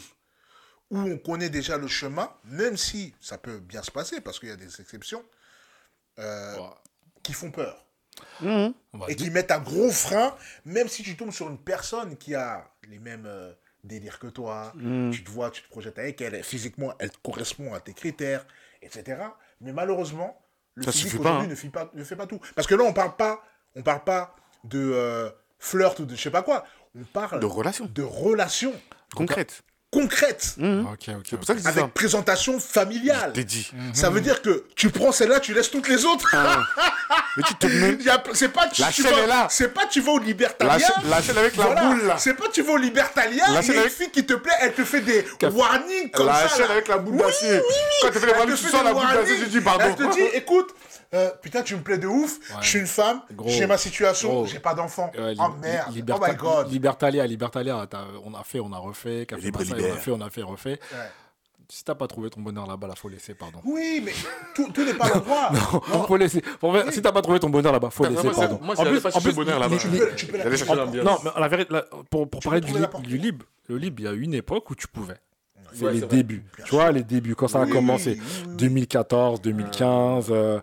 où on connaît déjà le chemin, même si ça peut bien se passer, parce qu'il y a des exceptions, euh, Ouais. qui font peur. Va Et qui mettent un gros frein, même si tu tombes sur une personne qui a les mêmes euh, délires que toi, tu te vois, tu te projettes avec elle, physiquement, elle correspond à tes critères, etc. Mais malheureusement, le Ça physique pas, aujourd'hui hein. ne, fait pas, ne fait pas tout. Parce que là, on parle pas, on parle pas de euh, flirt ou de je sais pas quoi. On parle De relations de relations concrètes. Concrètes, Ok, ok. C'est pour ça que je dis avec ça. présentation familiale. Dit. Ça veut dire que tu prends celle-là, tu laisses toutes les autres. Mais tu te mets. Il y a- C'est pas tu, La tu chaîne vas, est là. C'est pas tu vas au Libertalia. La chaîne- la chaîne avec la boule, là. C'est pas tu vas au Libertalia. La chaîne avec- fille qui te plaît, elle te fait des warnings comme La ça. chaîne là. avec la boule Oui, d'acier. oui, oui. Quand tu fais les Elle warnings, te tu fait sors des la boule d'acier, warnings. tu dis pardon. Elle te dit, écoute, euh, putain, tu me plais de ouf. Je suis une femme. J'ai ma situation. J'ai pas d'enfant. Ouais, oh merde. oh my god. Libertalia, Libertalia, on a fait, on a refait, Café Libre, Massa, on a fait, on a fait, refait. Ouais. Si t'as pas trouvé ton bonheur là-bas, là, faut laisser, pardon. Oui, mais tout, tout n'est pas l'endroit. faut laisser. Faut faire- Si t'as pas trouvé ton bonheur là-bas, faut laisser, pardon. moi, En plus- pas en plus, bonheur là-bas. Tu peux, tu peux la en-. Non, mais la vérité, là, pour, pour parler du, libre, le libre, il y a eu une époque où tu pouvais. C'est Ouais, les débuts. Tu vois, les débuts, quand ça a Oui, commencé. oui, oui, oui. 2014, 2015, euh,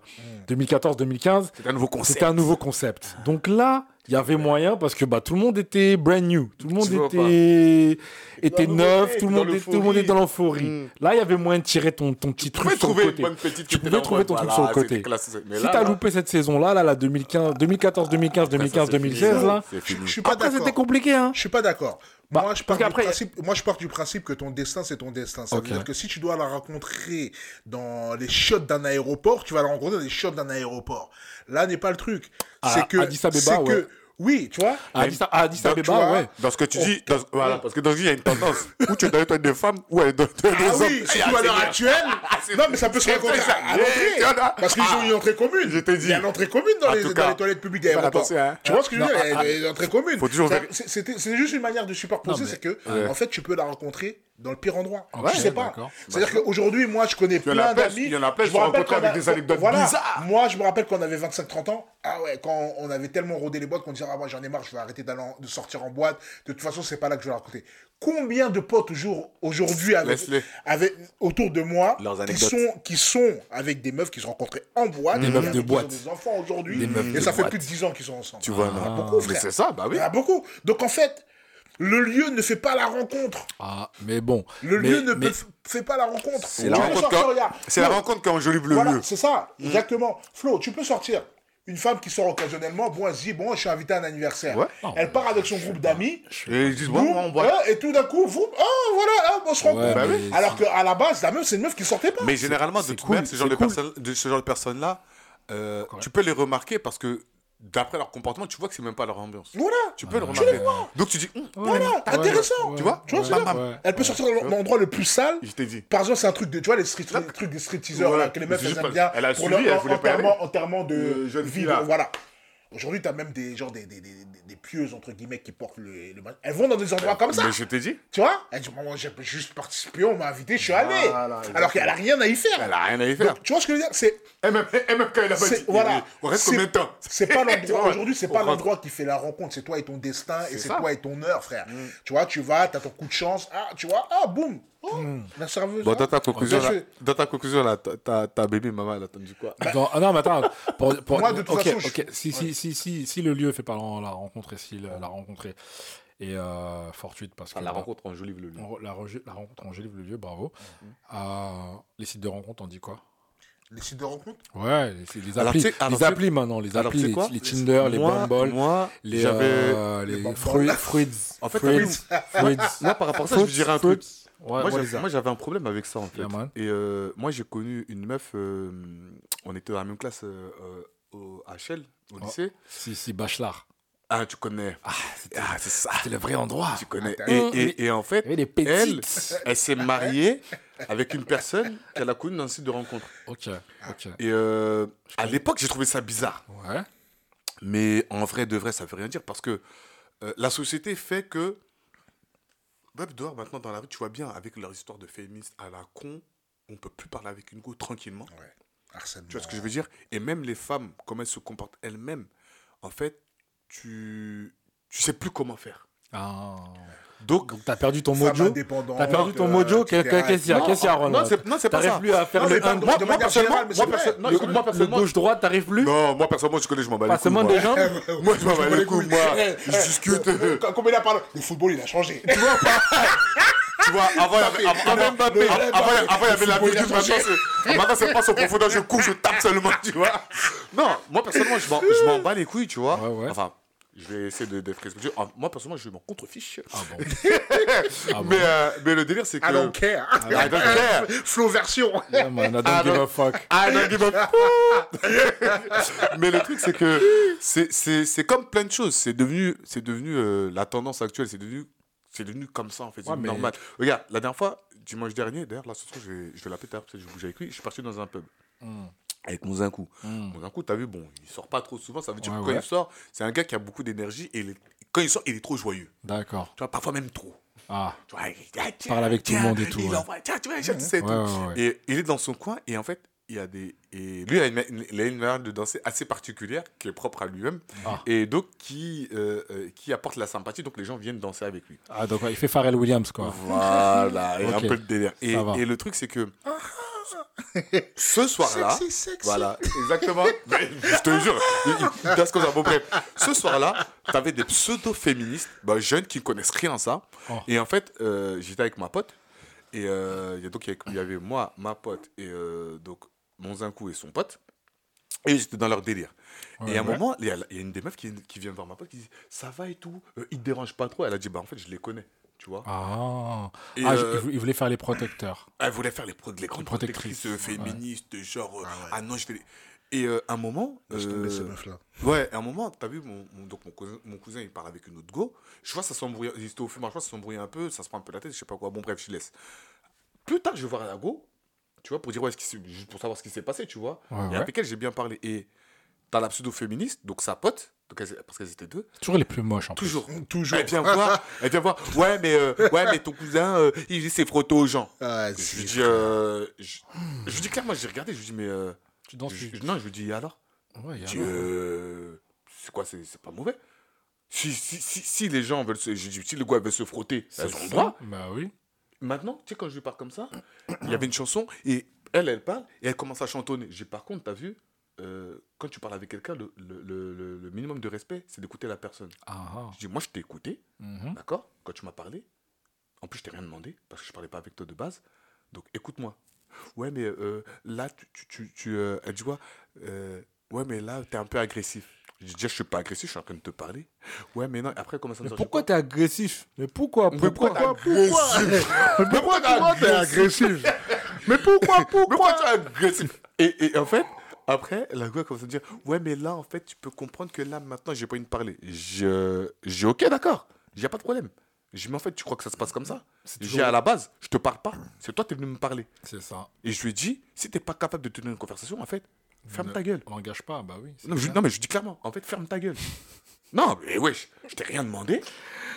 2014, 2015. C'est un nouveau concept. C'était un nouveau concept. Donc là, il y avait moyen parce que bah, tout le monde était brand new. Tout le monde Tu était, était neuf. Tout le, monde était, tout le monde était dans l'euphorie. Mm. Là, il y avait moyen de tirer ton, ton petit Tu truc sur le côté. Tu pouvais là trouver ton truc sur le côté. classe. Mais Si là, t'as là, loupé cette saison-là, là, la 2015, 2014, 2015, 2015, ça, c'est 2016, fini. là, C'est fini. Je suis pas après, c'était compliqué, hein. Je suis pas d'accord. Bah, moi, je pars du principe, moi, je pars du principe que ton destin, c'est ton destin. Ça Ok. veut dire que si tu dois la rencontrer dans les shots d'un aéroport, tu vas la rencontrer dans les shots d'un aéroport. Là n'est pas le truc. C'est que, Addis Abeba, c'est ouais. que, oui, tu vois. À Addis à Addis Abeba, vois, ouais. Dans ce que tu dis, dans- voilà, parce que dans ce il y a une tendance où tu dois être des femmes ou des des Ah hommes. oui, surtout à l'heure actuelle. c'est- Non, mais ça peut se rencontrer ça. à, l'entrée. Parce qu'ils ont une entrée commune. Je t'ai dit. Il y a une entrée commune dans, les, dans les toilettes publiques attention, hein. Tu vois ce que je veux dire? Il y a ah, une entrée commune. c'est- C'était c'est juste une manière de superposer, c'est que, en fait, tu peux la rencontrer dans le pire endroit. Ouais, je sais pas. C'est-à-dire qu'aujourd'hui, moi, je connais plein d'amis. il y en a plein, Je me rappelle qu'on a- avec des anecdotes voilà. bizarres. Moi, je me rappelle qu'on avait 25-30 ans. Ah ouais, quand on avait tellement rodé les boîtes qu'on disait, ah, moi, j'en ai marre, je vais arrêter d'aller en- de sortir en boîte. De toute façon, c'est pas là que je vais la raconter. Combien de potes aujourd'hui, aujourd'hui avec, avec, autour de moi Leurs qui sont, qui sont avec des meufs qui se rencontraient en boîte, Des meufs avec de boîte. ont des enfants aujourd'hui, Des meufs et de ça fait plus de 10 ans qu'ils sont ensemble. Tu vois, Il y en a beaucoup, frère. c'est ça, bah oui. Il y en a beaucoup. Donc en fait, le lieu ne fait pas la rencontre. Ah, mais bon. Le Mais- lieu ne mais- peut- fait pas la rencontre. C'est la rencontre quand- la Flo, rencontre qui enjolive le Voilà, lieu. c'est ça, exactement. Flo, tu peux sortir. Une femme qui sort occasionnellement, bon, elle se dit, bon, je suis invité à un anniversaire. Ouais. Elle part avec son groupe d'amis. Et ils disent, bon, on boit. hein, et tout d'un coup, vous, oh, voilà, on se rencontre. Ouais, Bah. Alors qu'à la base, la meuf, c'est une meuf qui sortait pas. Mais généralement, de cool, manière, ce genre de personnes, de ce genre de personnes-là, euh, tu peux les remarquer parce que d'après leur comportement, tu vois que c'est même pas leur ambiance. Voilà. Tu peux le Tu remarquer. les vois. Donc tu dis, hum, Voilà, Ouais, intéressant. ouais, tu vois Tu vois ouais, Elle peut sortir dans l'endroit le plus sale. je t'ai dit. Par exemple, c'est un truc de, tu vois, les, street, les trucs des street teasers, Ouais, là, que les meufs, elles aiment bien. elle a pour suivi, leur- elle voulait pas enterrement, enterrement de De jeune vie, fille, là. Voilà. Aujourd'hui, tu as même des, genre, des, des, des, des- des pieuses, entre guillemets, qui portent le, le masque. Elles vont dans des endroits comme ça. Mais je t'ai dit. Tu vois? Elle dit, moi, j'ai juste participé, on m'a invité, je suis allé. Voilà, Alors qu'elle a rien à y faire. Elle a rien à y faire. Donc, tu vois ce que je veux dire? C'est Et même, et même quand il a pas dit, voilà. on reste combien de temps? C'est pas Tu l'endroit. Aujourd'hui, c'est pas l'endroit qui fait la rencontre. C'est toi et ton destin et C'est. Mm. toi et ton heure, frère. Tu vois, tu vas, t'as ton coup de chance. Ah, tu vois, ah, boum. Oh, la serveuse. Bon, ah. dans ta conclusion, là, dans ta conclusion, là, ta- ta, ta bébé maman, elle a entendu quoi? Dans- ah non, mais attends. Pour, pour- Moi, de toute ok, façon, je-. Si, si, si, si, si le lieu fait pas la rencontrer, si la, la rencontrer, et euh, fortuite, parce que. Ah, La bah, rencontre enjolive le lieu. la, rencontre Angélique le lieu, bravo. Mhm. Euh, les sites de rencontre, on dit quoi? Les sites de rencontre? Ouais, les, les Alors, applis, tu sais- alors, les applis maintenant, les Alors, applis, tu sais les, les Tinder, les Moi- Bumble, Moi, les, euh, Les les. Fruits, Fruits, En fait, Fruits, Fruits. Moi, par rapport à ça, je dirais un truc. Ouais, Moi, ouais, j'avais- moi, un problème avec ça en fait. Yeah, et euh, moi j'ai connu une meuf, euh, on était dans la même classe euh, au HL, au Oh. lycée. Si, si, Bachelard. Ah, tu connais. Ah, c'est ça. C'est le vrai endroit. Tu connais. Attends. Et, et, et en fait, elle, elle s'est mariée avec une personne qu'elle a connue dans un site de rencontre. Ok, ok. Et euh, à l'époque, j'ai trouvé ça bizarre. Ouais. Mais en vrai, de vrai, ça veut rien dire parce que la société fait que. Même dehors, maintenant, dans la rue, tu vois bien, avec leur histoire de féministes à la con, on peut plus parler avec une go tranquillement. Ouais. Harcèlement. Tu vois ce que je veux dire? Et même les femmes, comment elles se comportent elles-mêmes, en fait, tu tu sais plus comment faire. Ah. Donc, Donc t'as perdu ton mojo. T'as perdu ton euh, mojo. Qu'est-ce qu'il y a Qu'est-ce qu'il y a, Ron T'arrives plus à faire le moi, personnellement, moi, personnellement, gauche-droite, t'arrives plus non, moi, personnellement, je connais, je m'en bats les couilles. moi. des jambes Moi, je m'en bats les couilles, moi. Je discute. Comme il a parlé, le football, il a changé. Tu vois, avant, il y avait, avant, Mbappé. avant, avant, il y avait la virgule, maintenant, c'est, pas au profondeur, je coupe, je tape seulement, tu vois. Non, moi, personnellement, je m'en, bats les couilles, tu vois. Ouais, ouais. Enfin, je vais essayer de, d'être respectueux. Ah, Moi, personnellement, je m'en contrefiche. Ah bon Ah bon mais, euh, mais le délire, c'est que. I don't care. I don't care. Flow version. Yeah, man, I don't Ah, give a fuck. Ah, non, give a fuck. Mais le truc, c'est que c'est, c'est, c'est comme plein de choses. C'est devenu, c'est devenu euh, la tendance actuelle. C'est devenu, c'est devenu comme ça, en fait. C'est Ouais, mais- normal. Regarde, la dernière fois, dimanche dernier, d'ailleurs, là, ce soir, je vais, je vais l'appeler l'heure, parce que je bouge avec lui. Je suis parti dans un pub. Hmm. Avec mon Zinkou. Hmm. Mon Zinkou, t'as vu, bon, il sort pas trop souvent. Ça veut dire Ouais, que quand ouais. il sort, c'est un gars qui a beaucoup d'énergie. Et est- quand il sort, il est trop joyeux. D'accord. Tu vois, parfois même trop. Ah. Tu vois, il, ah, tiens, Parle avec tout le monde et tout, Il ouais. envoie, tiens, tu vois, je sais tout. Et il est dans son coin et en fait, il y a des. Et lui, il a une, ma- il a une manière de danser assez particulière qui est propre à lui-même Ah. et donc qui, euh, euh, qui apporte la sympathie. Donc les gens viennent danser avec lui. Ah, donc il fait Pharrell Williams, quoi. Voilà, et Ok. un peu de délire. Et, et le truc, c'est que ce soir-là. Sexy, sexy. Voilà, exactement. Mais je te jure, il, il, il danse comme ça. Bon, bref, ce soir-là, tu avais des pseudo-féministes, bah, jeunes qui ne connaissent rien à ça. Oh. Et en fait, euh, j'étais avec ma pote. Et euh, il y a donc, il y avait moi, ma pote, et euh, donc mon zinkou et son pote. Et j'étais dans leur délire. Ouais, et à un ouais. moment, il y, a, il y a une des meufs qui, qui vient voir ma pote qui dit Ça va et tout, euh, ils te dérangent pas trop. Elle a dit Bah, en fait, je les connais, tu vois. Ah. Et, Ah, euh, il voulait faire les protecteurs. Elle voulait faire les, pro- les grandes Protectrices, protectrices, euh, féministes, genre, euh, Ah ah, ouais. non, je fais. les- Et euh, un moment. Laisse tomber ces euh, meufs-là. Ouais, à un moment, t'as vu, mon, mon- donc mon, cousin, mon cousin, il parle avec une autre go. Je vois, ça s'embrouille. Il était au fumage, je vois, ça s'embrouille un peu, ça se prend un peu la tête, je sais pas quoi. Bon, bref, je laisse. Plus tard, je vais voir la go, tu vois, pour dire, ouais, juste pour savoir ce qui s'est passé, tu vois. Ouais, Et ouais. avec elle, j'ai bien parlé. Et t'as la pseudo-féministe, donc sa pote, donc elles- parce qu'elles étaient deux, Toujours les plus moches, en plus. toujours. Toujours. Elle vient voir, elle vient voir, ouais, mais, euh, ouais, mais ton cousin, euh, il s'est frotté aux gens. Ah, Je lui dis, euh, je, je lui dis clairement, j'ai regardé, je lui dis, mais. euh, Tu danses je- non, je lui dis, alors? Ouais, euh, c'est quoi, c'est c'est pas mauvais? Si, si, si, si les gens veulent se. Je dis, si les gars veulent se frotter, C'est elles ont le droit. Bah oui. Maintenant, tu sais, quand je lui parle comme ça, il y avait une chanson et elle, elle parle et elle commence à chantonner. J'ai par contre, t'as vu, euh, quand tu parles avec quelqu'un, le, le, le- le- minimum de respect, c'est d'écouter la personne. Ah, ah. Je dis, moi, je t'ai écouté, Mhm. d'accord? Quand tu m'as parlé, en plus, je t'ai rien demandé parce que je parlais pas avec toi de base. Donc, écoute-moi. Ouais, mais euh, là, tu. tu, tu, tu, euh, elle dit Euh, Ouais, mais là, t'es un peu agressif. Je dis, déjà, je suis pas agressif, je suis en train de te parler. Ouais, mais non, après, commence à me pourquoi t'es agressif? Mais pourquoi? Mais Pourquoi pourquoi Pourquoi Mais pourquoi t'es agressif? Mais pourquoi, pourquoi Mais pourquoi tu es agressif? Et, et en fait, après, la gueule commence à dire Ouais, mais là, en fait, tu peux comprendre que là, maintenant, j'ai pas envie de parler. Je. J'ai ok, d'accord. J'ai pas de problème. J'ai mais en fait, tu crois que ça se passe comme ça? J'ai à la base, je te parle pas. C'est toi, t'es venu me parler. C'est ça. Et je lui ai dit Si t'es pas capable de tenir une conversation, en fait, ferme Ne- ta gueule. On n'engage pas, bah oui. Non, je, bien. non, mais je dis clairement En fait, ferme ta gueule. non, mais wesh, je t'ai rien demandé.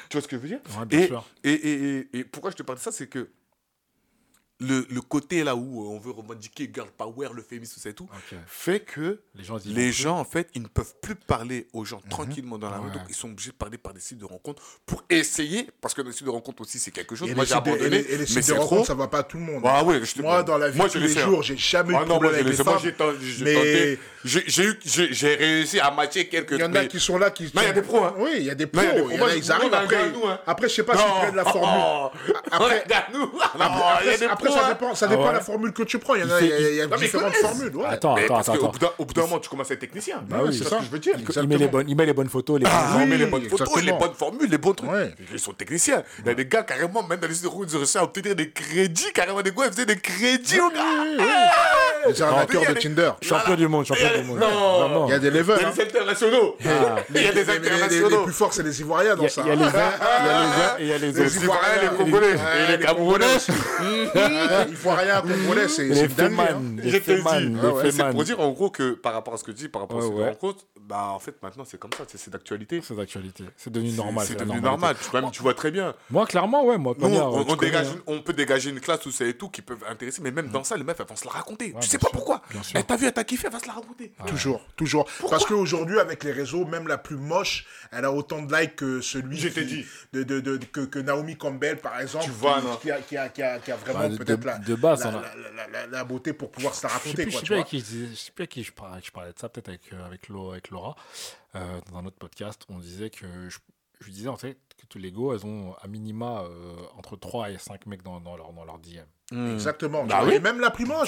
Tu vois ce que je veux dire? Ouais, bien et, sûr. et, et, et- et pourquoi je te parle de ça, c'est que le, le côté là où euh, on veut revendiquer girl power, le féminisme, et tout, Ok. fait que Les gens les gens, en fait, ils ne peuvent plus parler aux gens tranquillement dans la rue, Ouais. donc ils sont obligés de parler par des sites de rencontres pour essayer, parce que les sites de rencontres aussi, c'est quelque chose. Et Moi, j'ai de- et abandonné, les- et les mais sites de c'est rencontres, trop. ça va pas à tout le monde. Ah ouais, je te- Moi, dans la vie moi, tous les fait, hein. jours, j'ai jamais eu Ah de problème avec les femmes. j'ai mais- réussi à matcher quelques Il y en a mais- qui sont là, qui. Non, il y a des pros, hein. Oui, il y a des pros. ils arrivent après. hein. Après, je sais pas s'ils prennent la formule. Après-. Après, ça hein. dépend, ça Ah dépend ouais. de la formule que tu prends. Il y en a, Il il y a, différentes formules. ouais. Attends, attends, parce attends. qu'au attends. bout d'un- au bout d'un moment, tu commences à être technicien. Bah oui, c'est ça ça. que je veux dire. Il met, les bonnes, il met les bonnes photos, les Ah, bonnes- on met oui, les bonnes photos, exactement. les bonnes formules, les bons trucs. Ouais. Ils sont techniciens. Il y a des gars, carrément, même dans les sites de route, ils ont réussi à obtenir des crédits, carrément des gars, ils faisaient des crédits. Les arnaqueurs de Tinder. Champion du monde, champion du monde. Non. Il y a des levels. Il y a hein. des internationaux. Il y a Les, des les- les- les internationaux. plus forts, c'est les Ivoiriens Il y dans a, ça. il y a les uns, il y a les uns et il y a les Les autres. Les Ivoiriens, les Congolais et les les Camerounais. aussi. Ivoiriens, Congolais, c'est c'est dinguerie. hein. Je te le dis. Ah C'est pour dire en gros que par rapport à ce que tu dis, par rapport à ce que tu ouais. rencontres, bah en fait maintenant c'est comme ça, c'est c'est d'actualité. C'est d'actualité. C'est devenu normal. C'est devenu normal. Tu, quand même, tu vois très bien. Moi, clairement, ouais. Moi, Nous, on, Pagna, on tu connais, dégage hein. on peut dégager une classe où c'est et tout qui peuvent intéresser, mais même dans ça, les meufs, elles vont se la raconter. Tu sais pas pourquoi. bien sûr. Elle t'a vu, elle t'a kiffé, elle va se la raconter. Toujours, toujours. Parce qu'aujourd'hui, avec les réseaux, même la plus moche, elle a autant de likes que celui Je t'ai qui- dit. De, de, de- que, que Naomi Campbell, par exemple, Tu vois, qui, a, qui, a, qui, a, qui a vraiment Bah, peut-être de- la, de base, la, la, beauté pour pouvoir se la raconter. je sais je sais plus à qui je parlais, je parlais de ça, peut-être avec, euh, avec, Laura, euh, dans un autre podcast. On disait que je, disais en fait que tous les go, elles ont à minima euh, entre 3 et 5 mecs dans, dans leur, dans leur DM. Exactement. tu Bah oui. Et même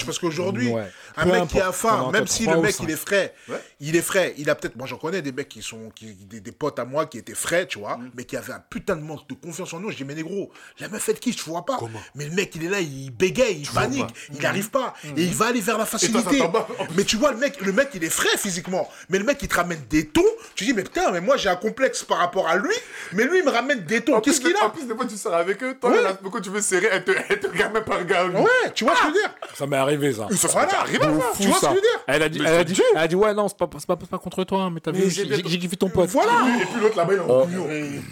parce qu'aujourd'hui, Ouais. un Peu mec importe, qui a faim, même si le mec il est frais, Ouais. il est frais, il a peut-être, moi j'en connais des mecs qui sont, qui, des, des potes à moi qui étaient frais, tu vois, Mm. mais qui avaient un putain de manque de confiance en eux. Je dis, mais négro, la meuf elle te kiffe, tu vois pas. mais le mec il est là, il bégaye, il panique, il n'arrive pas, et il va aller vers la facilité. en mais tu vois, le mec, le mec il est frais physiquement, mais le mec il te ramène des tons, tu dis, mais putain, mais moi j'ai un complexe par rapport à lui, mais lui il me ramène des tons. Qu'est-ce qu'il En a plus, des fois, tu sors avec eux. Toi, quand tu veux serrer, elle te, elle te regarde même pas Ouais, tu vois ce que je veux dire Ça m'est arrivé, ça. Ça, m'est arrivé, tu vois ce que je veux dire Elle a dit, elle a dit, elle a dit, ouais, non, c'est pas, c'est pas, pas contre toi, hein, mais t'as vu, j'ai kiffé ton pote. Voilà Et puis l'autre là-bas, il est en couillon.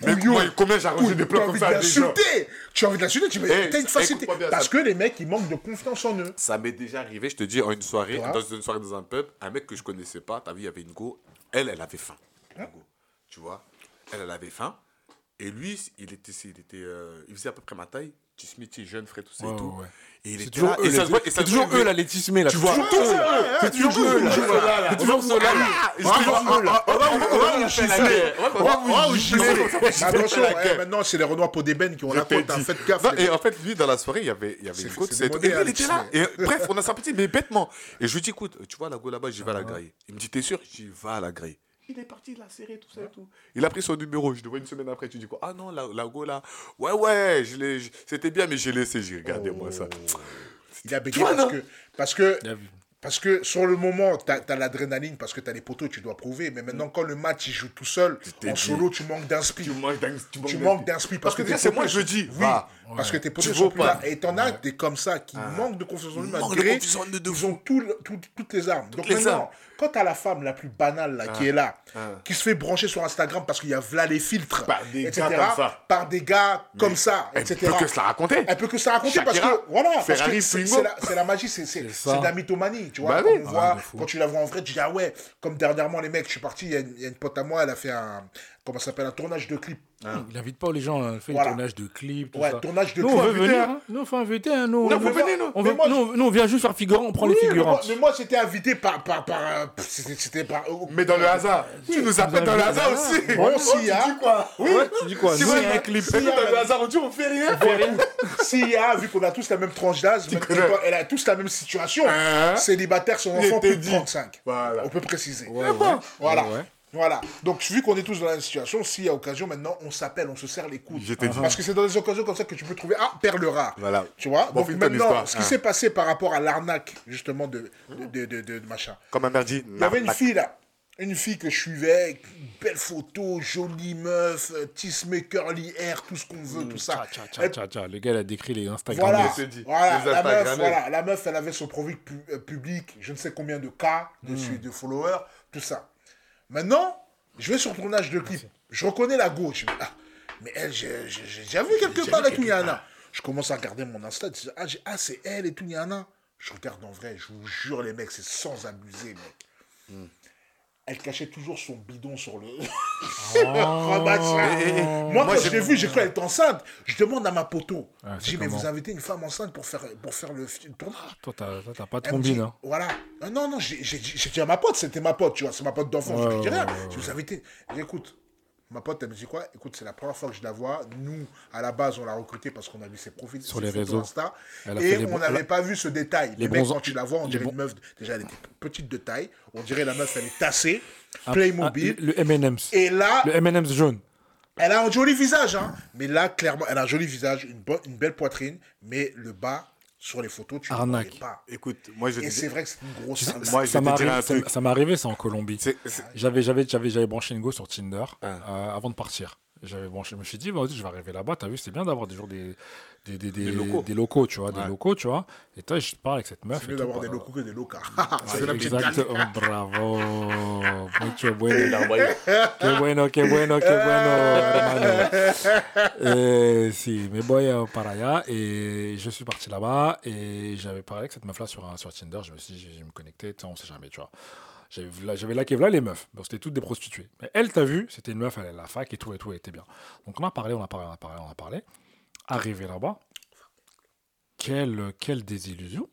Mais combien j'ai arrangé des plans comme envie ça de à des gens l'insulter Tu as envie de l'insulter, tu Eh, veux t'as une facilité. Parce que les mecs, ils manquent de confiance en eux. Ça m'est déjà arrivé, je te dis, en une soirée, dans une soirée dans un pub, un mec que je connaissais pas, t'as vu, il y avait une go, elle, elle avait faim. Hein. Tu vois Elle, elle avait faim. Et lui, il était, il était, euh, il faisait à peu près ma taille, petit Smithy, jeune, frais, tout ça et tout. Et il toujours eux, c'est toujours eux, là, les tismés, là. Tu vois, toujours eux, là. C'est toujours eux, là. C'est toujours eux, là. On va On va vous gifler. On va vous gifler. Attention, eh, maintenant, c'est les Renois pour des bennes qui ont la côte. hein. Faites gaffe. Et en fait, lui, dans la soirée, il y avait, il y avait C'est- une côte. Et il était là. Et bref, on a sympathisé, mais bêtement. Et je lui dis, écoute, tu vois la go là-bas, j'y vais à la graille. Il me dit, t'es sûr? Je dis, va à la graille. Il est parti, il a serré, tout ça et tout. Il a pris son numéro, je le vois une semaine après. Tu dis quoi? Ah non, la, la go là. Ouais, ouais, je l'ai- je- c'était bien, mais j'ai laissé. J'ai regardé, moi, ça. Il a bégayé parce que, parce que, parce que sur le moment, tu as, l'adrénaline parce que tu as les poteaux, tu dois prouver. Mais maintenant, quand le match il joue tout seul, en dit. solo, tu manques d'inspi. Tu manques d'inspi. Parce que tes déjà, c'est moi, je dis, Oui, va. Parce que tes Tu sont plus là. Et t'en as des comme ça qui manquent de confiance en eux, malgré ils ont tout toutes les armes. Donc les maintenant, armes. quand t'as la femme la plus banale là, qui est là, Ah. qui se fait brancher sur Instagram parce qu'il y a là les filtres, Par des etc., gars comme ça. par des gars comme ça, Elle etc. peut que se la raconter. Elle peut que se la raconter parce Shakira, que voilà, parce Ferrari, que c'est la, magie, c'est c'est- ça. c'est de la mythomanie, tu vois. Bah quand, oui. on Ah, voit, quand tu la vois en vrai, tu dis ah ouais, comme dernièrement les mecs, je suis parti, il y a une pote à moi, elle a fait un comment ça s'appelle un tournage de clip. Il n'invite pas les gens. Il fait Voilà. le tournage de tout Ouais, ça. tournage de Nous, clip. on veut venir. hein. hein. Nous, on fait inviter. hein. Nous, Non, on vous veut- venez, nous. on veut- moi, nous, nous, on vient juste faire figurant, on prend les Oui, figurants. moi, mais moi, j'étais invité par par par euh, c'était par euh, Mais dans le hasard. Tu nous appelles dans le hasard aussi. Bon, Oh, s'il y tu a- dis quoi Oui. Ouais, tu dis quoi Si a un avez clip. Nous, dans le hasard, on dit, on fait rien. S'il y a, vu qu'on a tous la même tranche d'âge, elle a tous la même situation. Hein Célibataire, son enfant, plus de dit. 35. Voilà. On peut préciser. Voilà. Voilà. Donc, vu qu'on est tous dans la même situation, s'il y a occasion, maintenant, on s'appelle, on se serre les coudes. Parce que c'est dans des occasions comme ça que tu peux trouver, ah, perle rare. Voilà. Tu vois? Bon, Donc, maintenant, ce qui Hein. s'est passé par rapport à l'arnaque, justement, de, de, de, de- de machin. Comme mère dit, Il y avait une fille, là. Une fille que je suivais, belle photo, jolie meuf, tismé, curly hair, tout ce qu'on veut, tout ça. Tcha, tcha, Elle- tcha, tcha. Le gars, il a décrit les Instagram. Voilà, voilà, Les la meuf, voilà, la meuf, elle avait son profil pu- euh, public, je ne sais combien de cas dessus, de followers, tout ça. Maintenant, je vais sur le tournage de clip. Je reconnais la gauche. Ah, mais elle, j'ai j'ai- vu quelque part vu et tout, quelque Yana. Je commence à regarder mon Insta. je dis, Ah, j'ai- ah, c'est elle et tout, Yana. Je regarde en vrai, je vous jure, les mecs, c'est sans abuser, mec. Hmm. Elle cachait toujours son bidon sur le. Oh. Moi, Moi, quand j'ai- je l'ai vu, j'ai cru qu'elle était enceinte. Je demande à ma poteau. Ah, je dis, mais vous invitez une femme enceinte pour faire, pour faire le, tournage Toi, t'as toi, t'as pas de combine. Hein. Voilà. Ah, non, non, j'ai j'ai dit j'ai dit à ma pote, c'était ma pote, tu vois, c'est ma pote d'enfance. Ouais, je lui dis ouais, rien. ouais, Je vous invité. Je dis, écoute, ma pote, elle me dit quoi? Écoute, c'est la première fois que je la vois. Nous, à la base, on l'a recrutée parce qu'on a vu ses profils Sur les réseaux. Insta, et on n'avait pas vu ce détail. Les, mecs, quand tu la vois, on dirait une meuf. Déjà, elle était petite de taille. On dirait la meuf, elle est tassée. Ah, Playmobil. ah, le M&M's. Et là, Le M&M's jaune. elle a un joli visage, hein. Mais là, clairement, elle a un joli visage, une, une belle poitrine, mais le bas, Sur les photos, tu Arnaque. pas. Écoute, moi je Et c'est vrai que c'est une grosse Tu sais. Moi, je ça m'est arrivé, ça- en Colombie. J'avais, j'avais, j'avais, j'avais branché une go sur Tinder Ah. euh, avant de partir. J'avais branché, je me suis dit, bah, je vais arriver là-bas. T'as vu, c'est bien d'avoir des jours des, des, des, Des locaux. des locaux, tu vois, des Ouais. locaux, tu vois. Et toi, je parle avec cette meuf. C'est mieux d'avoir des locaux que des locaux. Ah, c'est gagne. Exactement, bravo. Mucho bueno. Qué bueno, qué bueno, qué bueno, hermano. Et si, mes boys euh, para allá. Et je suis parti là-bas et j'avais parlé avec cette meuf-là sur, un- sur Tinder. Je me suis dit, je vais me connecter, on sait jamais, tu vois. J'avais là là les meufs. C'était toutes des prostituées. Mais elle, t'as vu, c'était une meuf, elle est à la fac et tout, et tout, elle était bien. Donc on a parlé, on a parlé, on a parlé, on a parlé. Arrivé là-bas, quelle, quelle désillusion.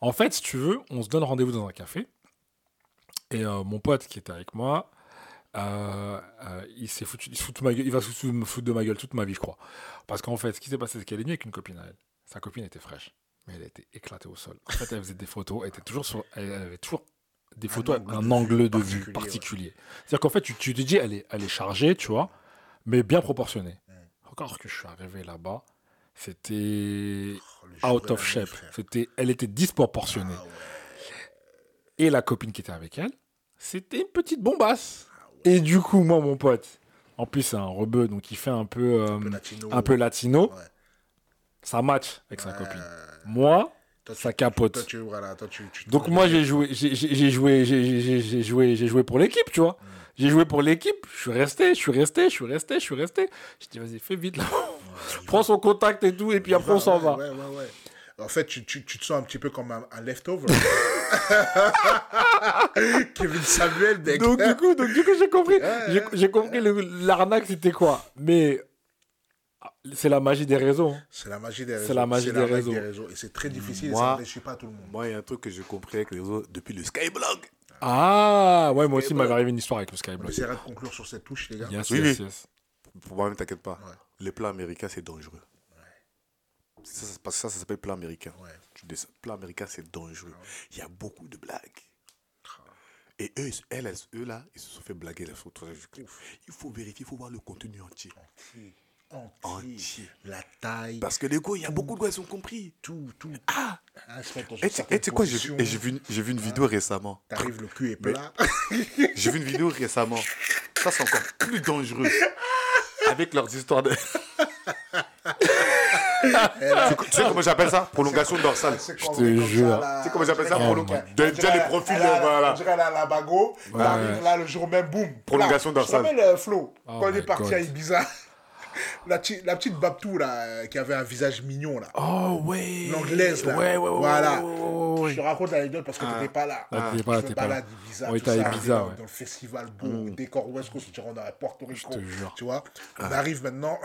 En fait, si tu veux, on se donne rendez-vous dans un café. Et euh, mon pote qui était avec moi, euh, euh, il s'est fout va me foutre de ma gueule toute ma vie, je crois. Parce qu'en fait, ce qui s'est passé, c'est qu'elle est venue avec une copine à elle. Sa copine était fraîche, mais elle était éclatée au sol. En fait, elle faisait des photos, elle était toujours sur, elle avait toujours des photos angle avec de un angle de vue particulier, particulier. C'est-à-dire qu'en fait, tu, tu te dis, elle est, elle est chargée, tu vois, mais bien proportionnée. Encore que je suis arrivé là-bas, c'était Oh, out of shape. C'était, elle était disproportionnée. Ah ouais. Et la copine qui était avec elle, c'était une petite bombasse. Et du coup, moi, mon pote, en plus, c'est un rebeu, donc il fait un peu, euh, Un peu latino. un peu latino. Ça match avec sa copine. Moi, ça capote. Toi, tu, voilà, toi, tu, tu te Donc moi j'ai joué, j'ai joué, j'ai joué, j'ai joué pour l'équipe, tu vois. Mm. J'ai joué pour l'équipe. Je suis resté, je suis resté, je suis resté, je suis resté. Je dis vas-y fais vite là. Prends son contact et tout et puis après on s'en va. Ouais, ouais, ouais. En fait, tu, tu, tu te sens un petit peu comme un, un leftover. Kevin Samuel, mec. Donc du coup, donc du coup j'ai compris, j'ai compris l'arnaque c'était quoi. Mais c'est la magie des réseaux. hein. C'est la magie des réseaux. C'est la magie des réseaux. Et c'est très difficile, Moi- ça ne réussit pas tout le monde. Moi, il y a un truc que j'ai compris avec les réseaux depuis le Skyblog. Ah ouais moi aussi il m'avait arrivé une histoire avec le On Skyblock. essaiera de conclure sur cette touche, les gars. Yes, Oui, yes. Pour moi, même, t'inquiète pas. Ouais. Les plats américains, c'est dangereux. Ça, ça- parce que ça, ça s'appelle plat américain. Ouais. Tu dis ça, plat américain, c'est dangereux. Il y a beaucoup de blagues. Ah. Et eux, elles, elles- eux là, ils se sont fait blaguer là sur. Il faut vérifier, il faut voir le contenu entier. Entier. Entier. Entier. La taille, Parce que les gars, il y a beaucoup de gars, ils ont compris. tout, tout. Ah une Et tu sais quoi, j'ai vu, j'ai vu, une- j'ai vu une vidéo récemment. T'arrives, le cul est plat. J'ai vu une vidéo récemment. Ça, c'est encore plus dangereux. Avec leurs histoires de. tu sais comment j'appelle ça? Prolongation dorsale. Je te jure. Tu sais comment j'appelle ça, On dirait prolong- qu'elle- de- on déjà les profils, elle a- voilà. La bago. Là le jour même, boum. Prolongation. Je dorsale. rappelle, euh, Flo, Oh quand on my est parti à Ibiza, la, petite- la petite Babtou là, euh, qui avait un visage mignon là. Oh ouais. L'anglaise là. Ouais ouais ouais. Voilà. ouais, ouais, ouais, Je te raconte l'anecdote parce que Ah. t'étais pas là. Ah, t'étais pas là, je t'étais pas là. Ibiza, Ouais, tout ça, Ibiza, dans, ouais. dans le festival beau, décor West Coast, on dirait Porto Rico. te jure. Tu vois, on arrive maintenant.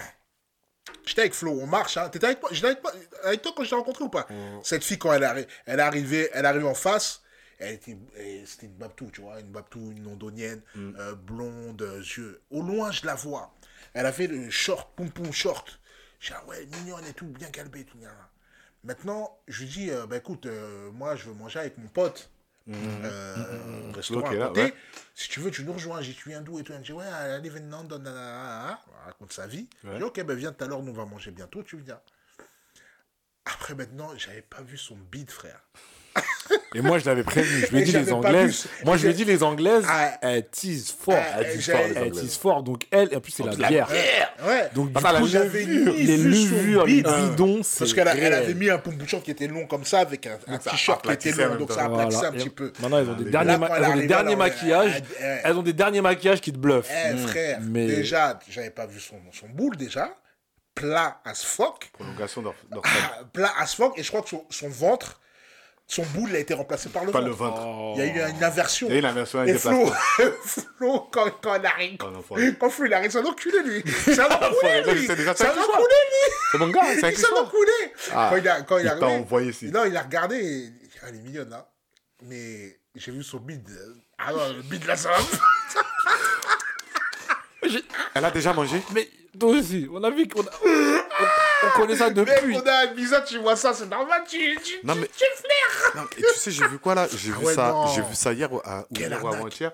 J'étais avec Flo, on marche. Hein. T'étais avec, moi- j'étais avec, moi- avec toi quand je t'ai rencontré ou pas? Cette fille, quand elle, arri- elle est arrivée, elle arrivée en face, elle était, elle- c'était une Babtou, tu vois, une Babtou, une londonienne, euh, blonde, euh, yeux. Au loin, je la vois. Elle avait le short, poum poum short. Je dis, ah ouais, mignonne et tout, bien calbée, tout. gna, gna. Maintenant, je lui dis, euh, bah écoute, euh, moi, je veux manger avec mon pote. Euh, au restaurant Ok, à là, côté. ouais. Si tu veux, tu nous rejoins. J'ai dit, tu viens d'où et tout. Elle me dit, ouais, elle nanana. Elle raconte sa vie. Je dis, ok, ben viens tout à l'heure, nous on va manger bientôt, tu viens. Après, maintenant, j'avais pas vu son bide, frère. Et moi, je l'avais prévenu. Je lui ai dit, les Anglaises. Moi, je lui ai dit, les Anglaises, Ah. elles teasent fort. Ah, Elles teasent fort. Elles. Donc, elle, et en plus, c'est la bière. Ouais. Donc, du a coup, j'avais les levures, les bidons, Parce qu'elle a- elle avait mis un pompouchon qui était long comme ça, avec un, t-shirt qui était aplatissait long, donc ça aplatissait Voilà. un petit Et peu. Maintenant, elles ont des derniers, elles maquillages. elle- elle- Elles ont des derniers maquillages qui te bluffent. Eh, frère, Mais- déjà, j'avais pas vu son, boule, déjà. Plat as fuck. Prolongation. Ah, plat as fuck. Et je crois que son, son ventre, son boule a été remplacé par le Pas ventre. ventre. Il y a eu une inversion. Il y a eu une inversion avec Et Flo, quand, quand il arrive, Oh, quand Flo il arrive, c'est un enculé lui. C'est un enculé lui. C'est un enculé lui. C'est mon gars, c'est un enculé. Ah, Quand il a, quand il il a envoyé ici. Non, il a regardé. et il dit, Ah, elle est mignonne là. Mais j'ai vu son bide. Ah non, le bide là, ça Elle a déjà mangé Mais toi aussi, on a vu qu'on a- on, on connaît ça Mec, depuis. on a un bizarre, tu vois ça, c'est normal, tu, tu, Non, tu- mais- tu flaires. Non, et tu sais, j'ai vu quoi là? J'ai vu, ouais, ça, j'ai vu ça hier ou, avant-hier.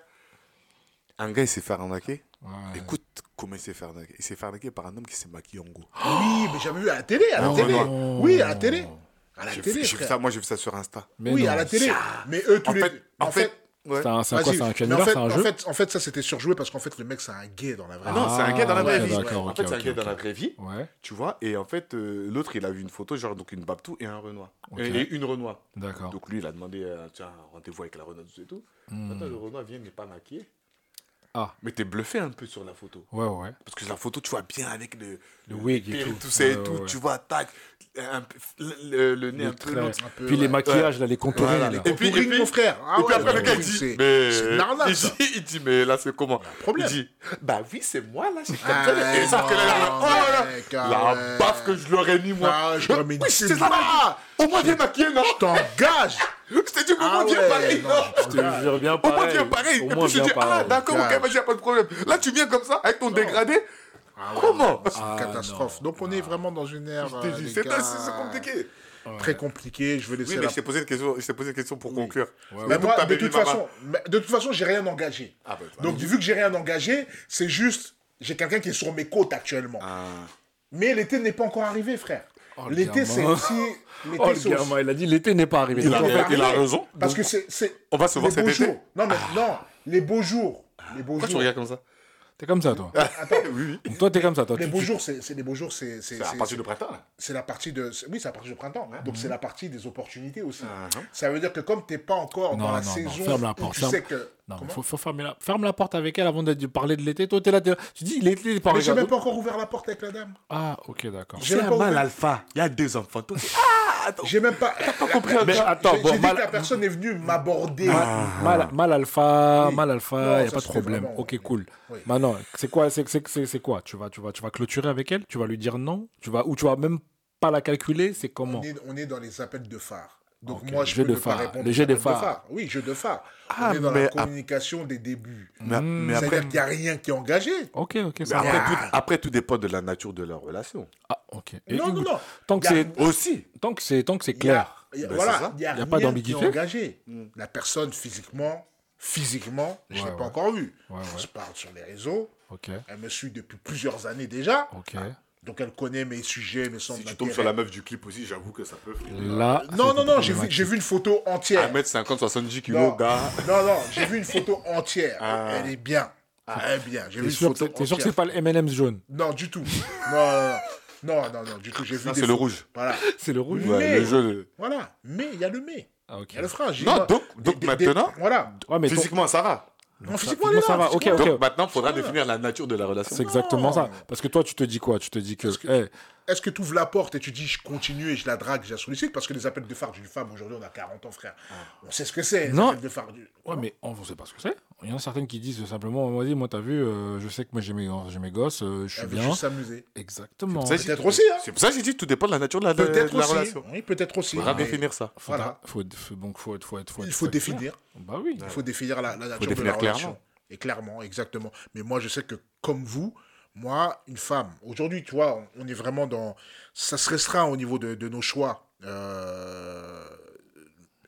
Un gars, il s'est fait arnaquer. Ouais. Écoute comment il s'est fait arnaquer? Il s'est fait arnaquer par un homme qui s'est maquillé en go. Oui, mais j'avais vu à la télé, à la Non, télé. non. Oui, à la télé. À la télé, vu- vu ça, moi, j'ai vu ça sur Insta. Mais oui, non. à la télé. Mais eux, tous En les. fait, en fait, ouais. C'est un, c'est quoi C'est un mais en canular fait, C'est un en jeu? fait, en fait, ça c'était surjoué parce qu'en fait, le mec, c'est un gay dans la vraie vie. Non, c'est un gars dans la Ah, vraie vie. en fait, c'est un gars dans la vraie vie, Ouais, tu vois. Et en fait, euh, l'autre, il a vu une photo, genre donc une Babtou et un Renoir. Et, et une Renoir. d'accord. Donc lui, il a demandé euh, tiens, un rendez-vous avec la Renoir et tout. Hmm. Attends, le Renoir vient, mais pas maquillé. Ah. Mais t'es bluffé un peu sur la photo. Ouais, ouais. Parce que la photo, tu vois bien avec le, Le wig et péril, tout. ça et tout. ouais, Tu vois, tac, un le, le- le nez un peu traits. long. Un peu, Puis les ouais. maquillages, là, les contours. Et puis- et puis- mon frère. Ah et puis ouais, après, le gars, il dit, c'est- mais... c'est une arnaque, il, ça. dit, il dit, mais là, c'est comment? Problème. Il dit, bah oui, c'est moi, là, j'ai Ah, capté. Et sauf que là, là, non, oh ah la baffe que je leur ai mis, moi. Ah, je leur ai mis une Oui, c'est ça, baffe. Au moins bien maquillé, non? Je t'engage. Je t'ai dit, au Ah moins bien ouais, pareil, je te jure bien Au moins pareil. bien pareil. Et puis je dis, ah, pareil. d'accord, ok, vas-y, y a pas de problème. Là, tu viens comme ça, avec ton dégradé. Ah ouais, Comment C'est une Ah, catastrophe. Donc on est vraiment dans une ère. Euh, c'est compliqué. Très compliqué. Je vais laisser Oui, mais la je t'ai posé une question, je posé une question pour conclure. Ouais, Mais moi, de toute façon, mais de toute façon, j'ai rien engagé. Ah, bah, Donc, vu que j'ai rien engagé, c'est juste, j'ai quelqu'un qui est sur mes côtes actuellement. Ah. Mais l'été n'est pas encore arrivé, frère. Oh, l'été, c'est aussi. L'été, Oh, le c'est gamin, aussi. il a dit l'été n'est pas arrivé. Il a- Ils vont il a raison. Parce que c'est. On va se voir les cet beaux été. jours. Non, mais non, les beaux jours. Les beaux Pourquoi tu jours. regardes comme ça? T'es comme ça, toi. Attends, Oui, oui. Toi, t'es comme ça, toi. les Tu- beaux tu- jours, c'est c'est les beaux jours, c'est. C'est c'est- partir du printemps, là. c'est la partie de. Oui, c'est à partir du printemps. Donc, c'est la partie des opportunités aussi. Uh-huh. Ça veut dire que comme tu n'es pas encore Non, dans la non, non, saison, ferme la porte, tu ferme- sais que. Non, Comment faut, faut fermer la... Ferme la porte avec elle avant de de parler de l'été. Toi, t'es là, t'es là. Tu dis l'été n'est pas Mais j'ai même pas encore ouvert la porte avec la dame. Ah, ok, d'accord. J'ai même pas ouvert. alpha. Il y a deux enfants. Toi, Ah, attends. J'ai même pas. T'as pas compris Mais J'ai attends, bon, dit mal- que la personne est venue m'aborder. Mal, mal, mal alpha, Oui. mal alpha, il n'y a pas de problème. vraiment- Ok, cool. Oui. C'est quoi, c'est, c'est, c'est, c'est quoi? Tu vas, tu, vas, tu vas clôturer avec elle? Tu vas lui dire non? Tu vas, Ou tu vas même pas la calculer? C'est comment? On est, on est dans les appels de phare. Donc Ok, moi, je jeu peux de ne pas phare. répondre Les aux jeux de phare. Oui, jeu de phare. Ah, on est dans mais la communication des débuts. Mais, mais après, C'est-à-dire qu'il n'y a rien qui est engagé. Ok, ok, mais ça après, tout, après, tout dépend de la nature de leur relation. Ah, ok. Et non, non, non. Tant que c'est, Aussi. tant que c'est, tant que clair. y a- Ben, voilà, il n'y a, a rien pas qui est d'ambiguïté. engagé. La personne, physiquement, physiquement, je ne Ouais, l'ai pas ouais. encore vue. Ouais, se parle sur les réseaux. Elle me suit depuis plusieurs années déjà. ok. Donc elle connaît mes sujets, mes centres Si tu tombes sur la meuf du clip aussi, j'avoue que ça peut. Là. Non, c'est non, non, j'ai vu, j'ai vu une photo entière. 1m50, 70 Non, kilos, gars. non, non, j'ai vu une photo entière. Ah. Elle est bien. Elle est bien. J'ai vu T'es une sûr, photo que- t'es sûr que c'est pas le M&M's jaune? Non, du tout. Non, non, non. Non, non, non, du tout. J'ai vu c'est le rouge. Voilà. C'est le rouge Ouais. Ouais, le jeu. Voilà. Mais il y a le mais. Ah, ok. A le. J'ai- Non, moi, donc- des- donc des- maintenant- des- Voilà. Ouais, mais ton- Physiquement, ça va. Non, physiquement, elle est là. ça va, ok, physiquement. ok. Donc maintenant, il faudra définir la nature de la relation. c'est exactement ça. Parce que toi, tu te dis quoi? Tu te dis que. eh, Est-ce que tu ouvres la porte et tu dis je continue et je la drague, je la sollicite? Parce que les appels de phare d'une femme, aujourd'hui, on a 40 ans, frère. On sait ce que c'est, les Non. appels de phare. Du... Ouais, mais on ne sait pas ce que c'est. Il y en a certaines qui disent simplement, vas-y, moi, t'as vu, euh, je sais que moi, j'ai mes, j'ai mes gosses, euh, je suis Elle veut bien. juste s'amuser. Exactement. Ça, Peut-être aussi, hein. C'est pour ça que j'ai dit tout dépend de la nature de la, de Peut-être la aussi. relation. Oui, peut-être aussi. Il faudra mais définir ça. Voilà. faut, faut- donc, faut, être- faut, être- faut, Il faut définir. Bah oui. Il faut définir la, la nature de définir la clairement. relation. Et clairement, exactement. Mais moi, je sais que comme vous, moi, une femme, aujourd'hui, tu vois, on, on est vraiment dans... Ça se restreint au niveau de, de nos choix. Euh,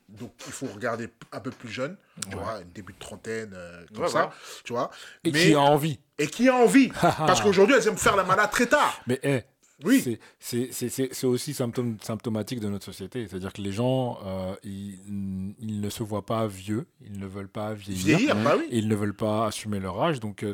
Donc, il faut regarder un peu plus jeune, tu vois, début de trentaine, euh, comme Ouais, ça, tu vois. Et Mais- qui a envie. et qui a envie. Parce qu'aujourd'hui, elles aiment faire la malade très tard. Mais eh, Oui. c'est- aussi symptôme, symptomatique de notre société. C'est-à-dire que les gens, euh, ils, ils ne se voient pas vieux, ils ne veulent pas vieillir, Vieillir, bah oui. et ils ne veulent pas assumer leur âge. Donc, euh,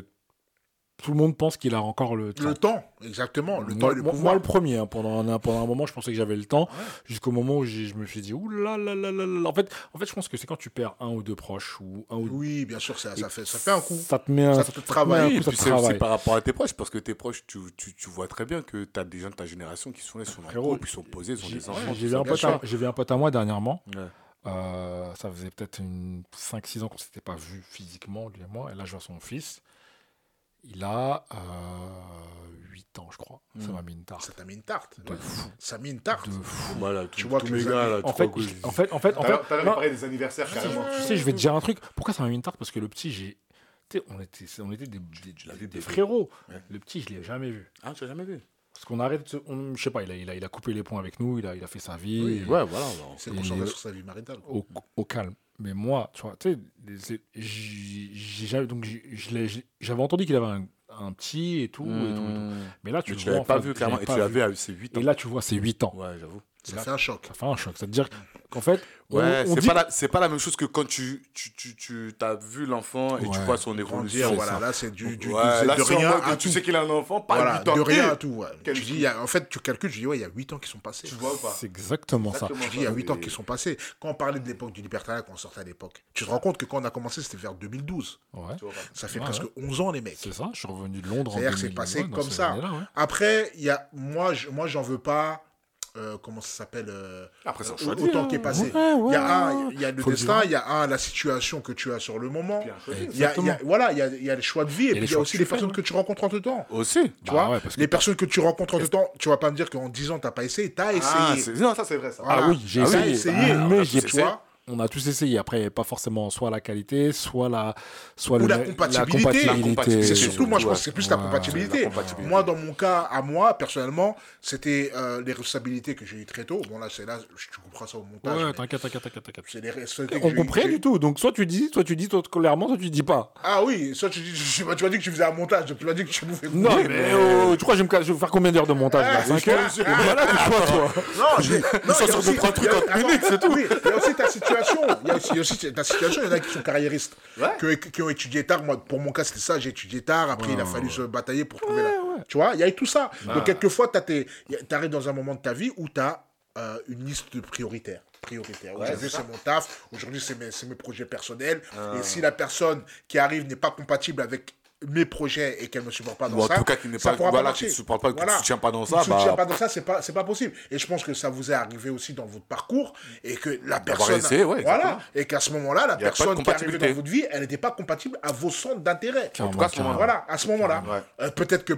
tout le monde pense qu'il a encore le temps. Le temps, exactement. Le temps moi, et le moi- pouvoir. moi, le premier, hein, pendant, un, pendant un moment, je pensais que j'avais le temps, jusqu'au moment où je me suis dit, ouh là là là là là. En fait, en fait, je pense que c'est quand tu perds un ou deux proches, ou un ou Oui, bien sûr, ça, ça, fait, ça fait un coup. ça te met un, Ça te met un travaille. coup, Et ça puis te c'est par rapport à tes proches, parce que tes proches, tu, tu, tu vois très bien que tu as des gens de ta génération qui sont là, ils sont en ils sont posés, ils ont J'ai des enfants. j'ai vu, un pote à- sûr. j'ai vu un pote à moi dernièrement. Ouais. Euh, ça faisait peut-être une 5-6 ans qu'on s'était pas vu physiquement, lui et moi. Et là, je vois son fils. Il a euh, 8 ans, je crois. Ça Mm. m'a mis une tarte. Ça t'a mis une tarte. De ouais. fou. Ça m'a mis une tarte. De fou. Tu vois tous que mes gars, là, En tu fait, vois que je- en fait, en fait, en fait, non, des anniversaires tu sais, je vais te dire un truc. Pourquoi ça m'a mis une tarte? Parce que le petit, j'ai. tu sais, on était, on était des, des- frérots. Ouais. Le petit, je l'ai jamais vu. Ah, tu l'as jamais vu? Parce qu'on arrête, on- je sais pas, il a, il, a, il a coupé les ponts avec nous, il a, il a fait sa vie. Oui, et- Ouais, voilà. C'est les- sur sa vie maritale. au calme. Mais moi, tu vois, tu sais, donc j'avais entendu qu'il avait un, un petit et tout, et tout, et tout. Mais là, tu Mais le tu vois, l'avais pas fait, vu clairement, et tu l'avais à ses 8 ans. Et là, tu vois, c'est 8 ans. Ouais, j'avoue. Ça fait un choc. Ça fait un choc. C'est-à-dire qu'en fait, Ouais, c'est dit- pas, la- c'est pas la même chose que quand tu, tu, tu, tu as vu l'enfant et tu vois son évolution. voilà, là, c'est du, du, Ouais, du- là, de rien tu tout. sais qu'il a un enfant, pas Voilà, 8 ans. de rien à tout. ouais. Tu dis, y a- en fait, tu calcules, tu dis, ouais, il y a 8 ans qui sont passés. Tu vois ou pas c'est exactement ça. Je dis, il y a ça. 8 ans qui sont passés. Quand on parlait de l'époque du libertariat, quand on sortait à l'époque, tu te rends compte que quand on a commencé, c'était vers 2012. Ouais. Tu. Ça fait presque ouais. 11 ans, les mecs. C'est ça. Je suis revenu de Londres en C'est-à-dire que c'est 2000, passé comme ça. Après, il y a, moi, je, moi, j'en veux pas. Euh, comment ça s'appelle euh, Après, c'est un au- choix de Autant vie, qui est hein. passé. Ouais, ouais, il y a un, il y a le le destin, il y a un, la situation que tu as sur le moment. Il y a, il y a- Exactement. voilà, il y a, il y a les choix de vie et, puis il y a aussi les personnes que tu rencontres entre temps. Aussi. Tu Bah vois ouais, parce que Les personnes que tu rencontres entre temps, tu vas pas me dire qu'en 10 ans, tu n'as pas essayé. Tu as Ah, essayé. non, ça c'est vrai ça. Ah oui, j'ai Ah essayé. essayé. Ah, mais j'ai tu vois on a tous essayé. Après, pas forcément soit la qualité, soit la, soit Ou le- la compatibilité. compatibilité. C'est surtout, moi, je Ouais. pense que c'est plus la compatibilité. La compatibilité. Moi, dans mon cas, à moi, personnellement, c'était euh, les responsabilités que j'ai eues très tôt. Bon, là, c'est là, tu comprends ça au montage. Ouais, mais t'inquiète, t'inquiète, t'inquiète, t'inquiète. C'est les responsabilités que On comprend du tout. Donc, soit tu dis, soit tu dis toi, clairement, soit tu dis pas. Ah oui, ça, tu, dis- tu, m'as- dit que tu faisais un montage. Tu m'as dit que tu bouffais. Non, Oui, mais oh, tu crois que je vais, me je faire combien d'heures de montage là? Ah, 5 heures? je. Voilà, tu toi. Non, j'ai- non, sur deux, trois trucs en attends, minutes, c'est tout. oui, il y a aussi ta situation. Il y a aussi, ta situation. Il y en a qui sont carriéristes, Ouais. qui, ont- qui ont étudié tard. Moi, pour mon cas, c'était ça. J'ai étudié tard. Après, il a fallu se batailler pour trouver la. Tu vois, il y a eu tout ça. Donc, quelquefois, tu arrives dans un moment de ta vie où tu as une liste de prioritaires. Prioritaires. Aujourd'hui, c'est mon taf. Aujourd'hui, c'est mes, c'est mes projets personnels. Et si la personne qui arrive n'est pas compatible avec mes projets et qu'elle ne me supporte pas dans Ou en ça, tout cas, qui n'est pas- voilà, ne supporte pas, ne Voilà. soutient pas dans ça, ne soutient bah- pas dans ça, c'est pas, c'est pas possible. Et je pense que ça vous est arrivé aussi dans votre parcours et que la personne, essayé, ouais, voilà, et qu'à ce moment-là, la personne qui est arrivée dans votre vie, elle n'était pas compatible à vos centres d'intérêt. En tout cas, à ce moment-là. Voilà, à ce moment-là, Ouais. Euh, peut-être que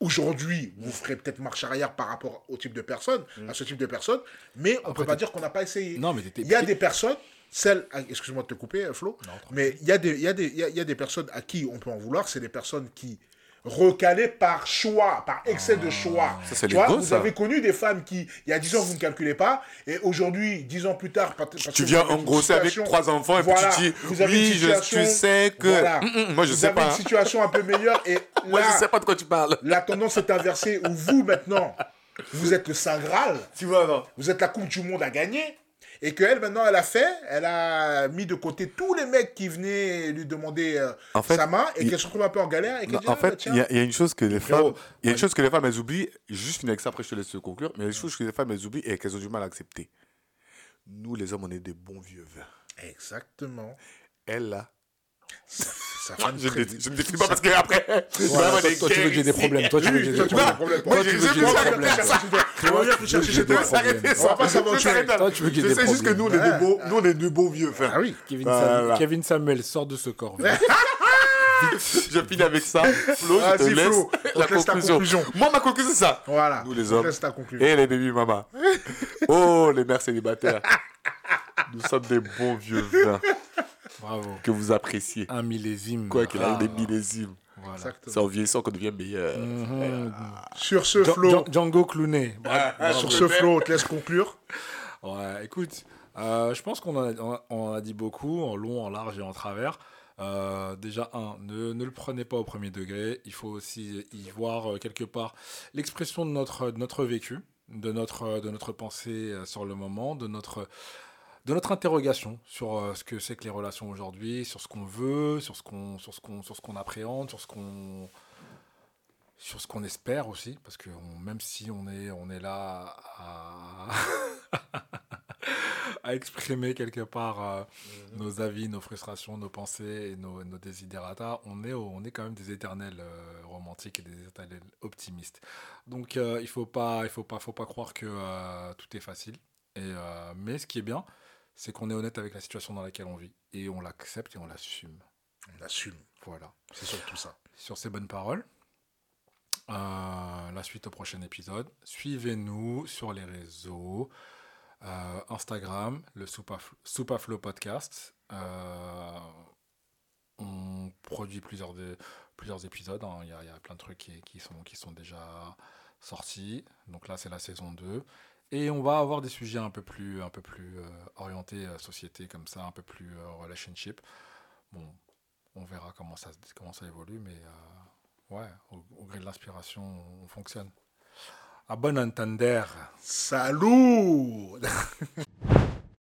aujourd'hui, vous ferez peut-être marche arrière par rapport au type de personne, à ce type de personne, mais on peut pas dire qu'on n'a pas essayé. Non, mais il y a des personnes, celles, ah, excuse-moi de te couper, euh, Flo, mais il y a des, il y a des, il y a, il y a des personnes à qui on peut en vouloir, c'est des personnes qui recalées par choix, par excès de choix. Ah, Ça, c'est tu les vois, gosses, vous ça. avez connu des femmes qui, il y a 10 ans, vous ne calculez pas, et aujourd'hui, 10 ans plus tard, parce Tu viens engrosser avec trois enfants et Voilà, puis tu dis vous avez oui, je, tu sais que. voilà. Moi, je vous sais avez pas. une hein. situation un peu meilleure, et Moi, là, je sais pas de quoi tu parles. la tendance est inversée, où vous, maintenant, vous êtes le Saint Graal, Tu vois, non vous êtes la Coupe du Monde à gagner, et qu'elle, maintenant, elle a fait, elle a mis de côté tous les mecs qui venaient lui demander euh, En fait, sa main, et qu'elle se retrouve un peu en galère, et qu'elle Non, dit, en ah, bah, fait, il y, a- il y a une chose que les femmes, il y a une chose que les femmes elles oublient. Juste finir avec ça, après je te laisse conclure. Mais il y a une chose que les femmes elles oublient et qu'elles ont du mal à accepter. Nous, les hommes, on est des bons vieux vins. Exactement. Elle là, Ça va je ne je décris pas parce qu'après, Voilà, toi, tu veux que j'ai des problèmes. Toi, tu veux que j'ai des problèmes. problèmes. Moi, j'ai des veux que j'ai des problèmes. problèmes. On va problèmes. Pas s'aventurer. Toi, tu veux ait Je des sais juste que nous, on problèmes. est des beaux, vieux. Ah oui. Kevin, Samuel sort de ce corps. Je finis avec ça. Flo, je te laisse Flo, la laisse ta conclusion. conclusion. Moi, ma conclusion, c'est ça. Voilà. Nous, les hommes. conclusion. Et les baby mamas. Oh, les mères célibataires. Nous sommes des bons vieux vins Bravo. que vous appréciez. Un millésime. Quoi qu'il arrive, Ah, des millésimes. Voilà. C'est en vieillissant qu'on devient meilleur. Mhm. Sur ce, Djan- Flo, Djan- Django Clooney. Bravo. Ah, sur ce, Flo, on te laisse conclure. Ouais, écoute, euh, je pense qu'on en, a- on a- on en a dit beaucoup, en long, en large et en travers. Euh, déjà, un, ne, ne le prenez pas au premier degré. Il faut aussi y voir euh, quelque part l'expression de notre, de notre vécu, de notre, de notre pensée euh, sur le moment, de notre, de notre interrogation sur euh, ce que c'est que les relations aujourd'hui, sur ce qu'on veut, sur ce qu'on, sur ce qu'on, sur ce qu'on appréhende, sur ce qu'on, sur ce qu'on espère aussi, parce que on- même si on est, on est là à, à exprimer quelque part euh, nos avis, nos frustrations, nos pensées et nos, nos desiderata, on est, on est quand même des éternels euh, romantiques et des éternels optimistes. Donc il faut pas, il faut pas, faut pas croire que tout est facile. Et, euh, mais ce qui est bien, c'est qu'on est honnête avec la situation dans laquelle on vit et on l'accepte et on l'assume. On assume. Voilà. C'est surtout ça. Sur ces bonnes paroles, euh, la suite au prochain épisode. Suivez-nous sur les réseaux. euh, Instagram, le Soupaflo, Podcast. Euh, on produit plusieurs, de- plusieurs épisodes. hein. Il y, a, il y a plein de trucs qui, qui sont, qui sont déjà sortis. Donc là, c'est la saison 2. Et on va avoir des sujets un peu plus, un peu plus euh, orientés euh, société, comme ça, un peu plus euh, relationship. Bon, on verra comment ça, comment ça évolue, mais euh, ouais, au, au gré de l'inspiration, on, on fonctionne. À bon entender. Salut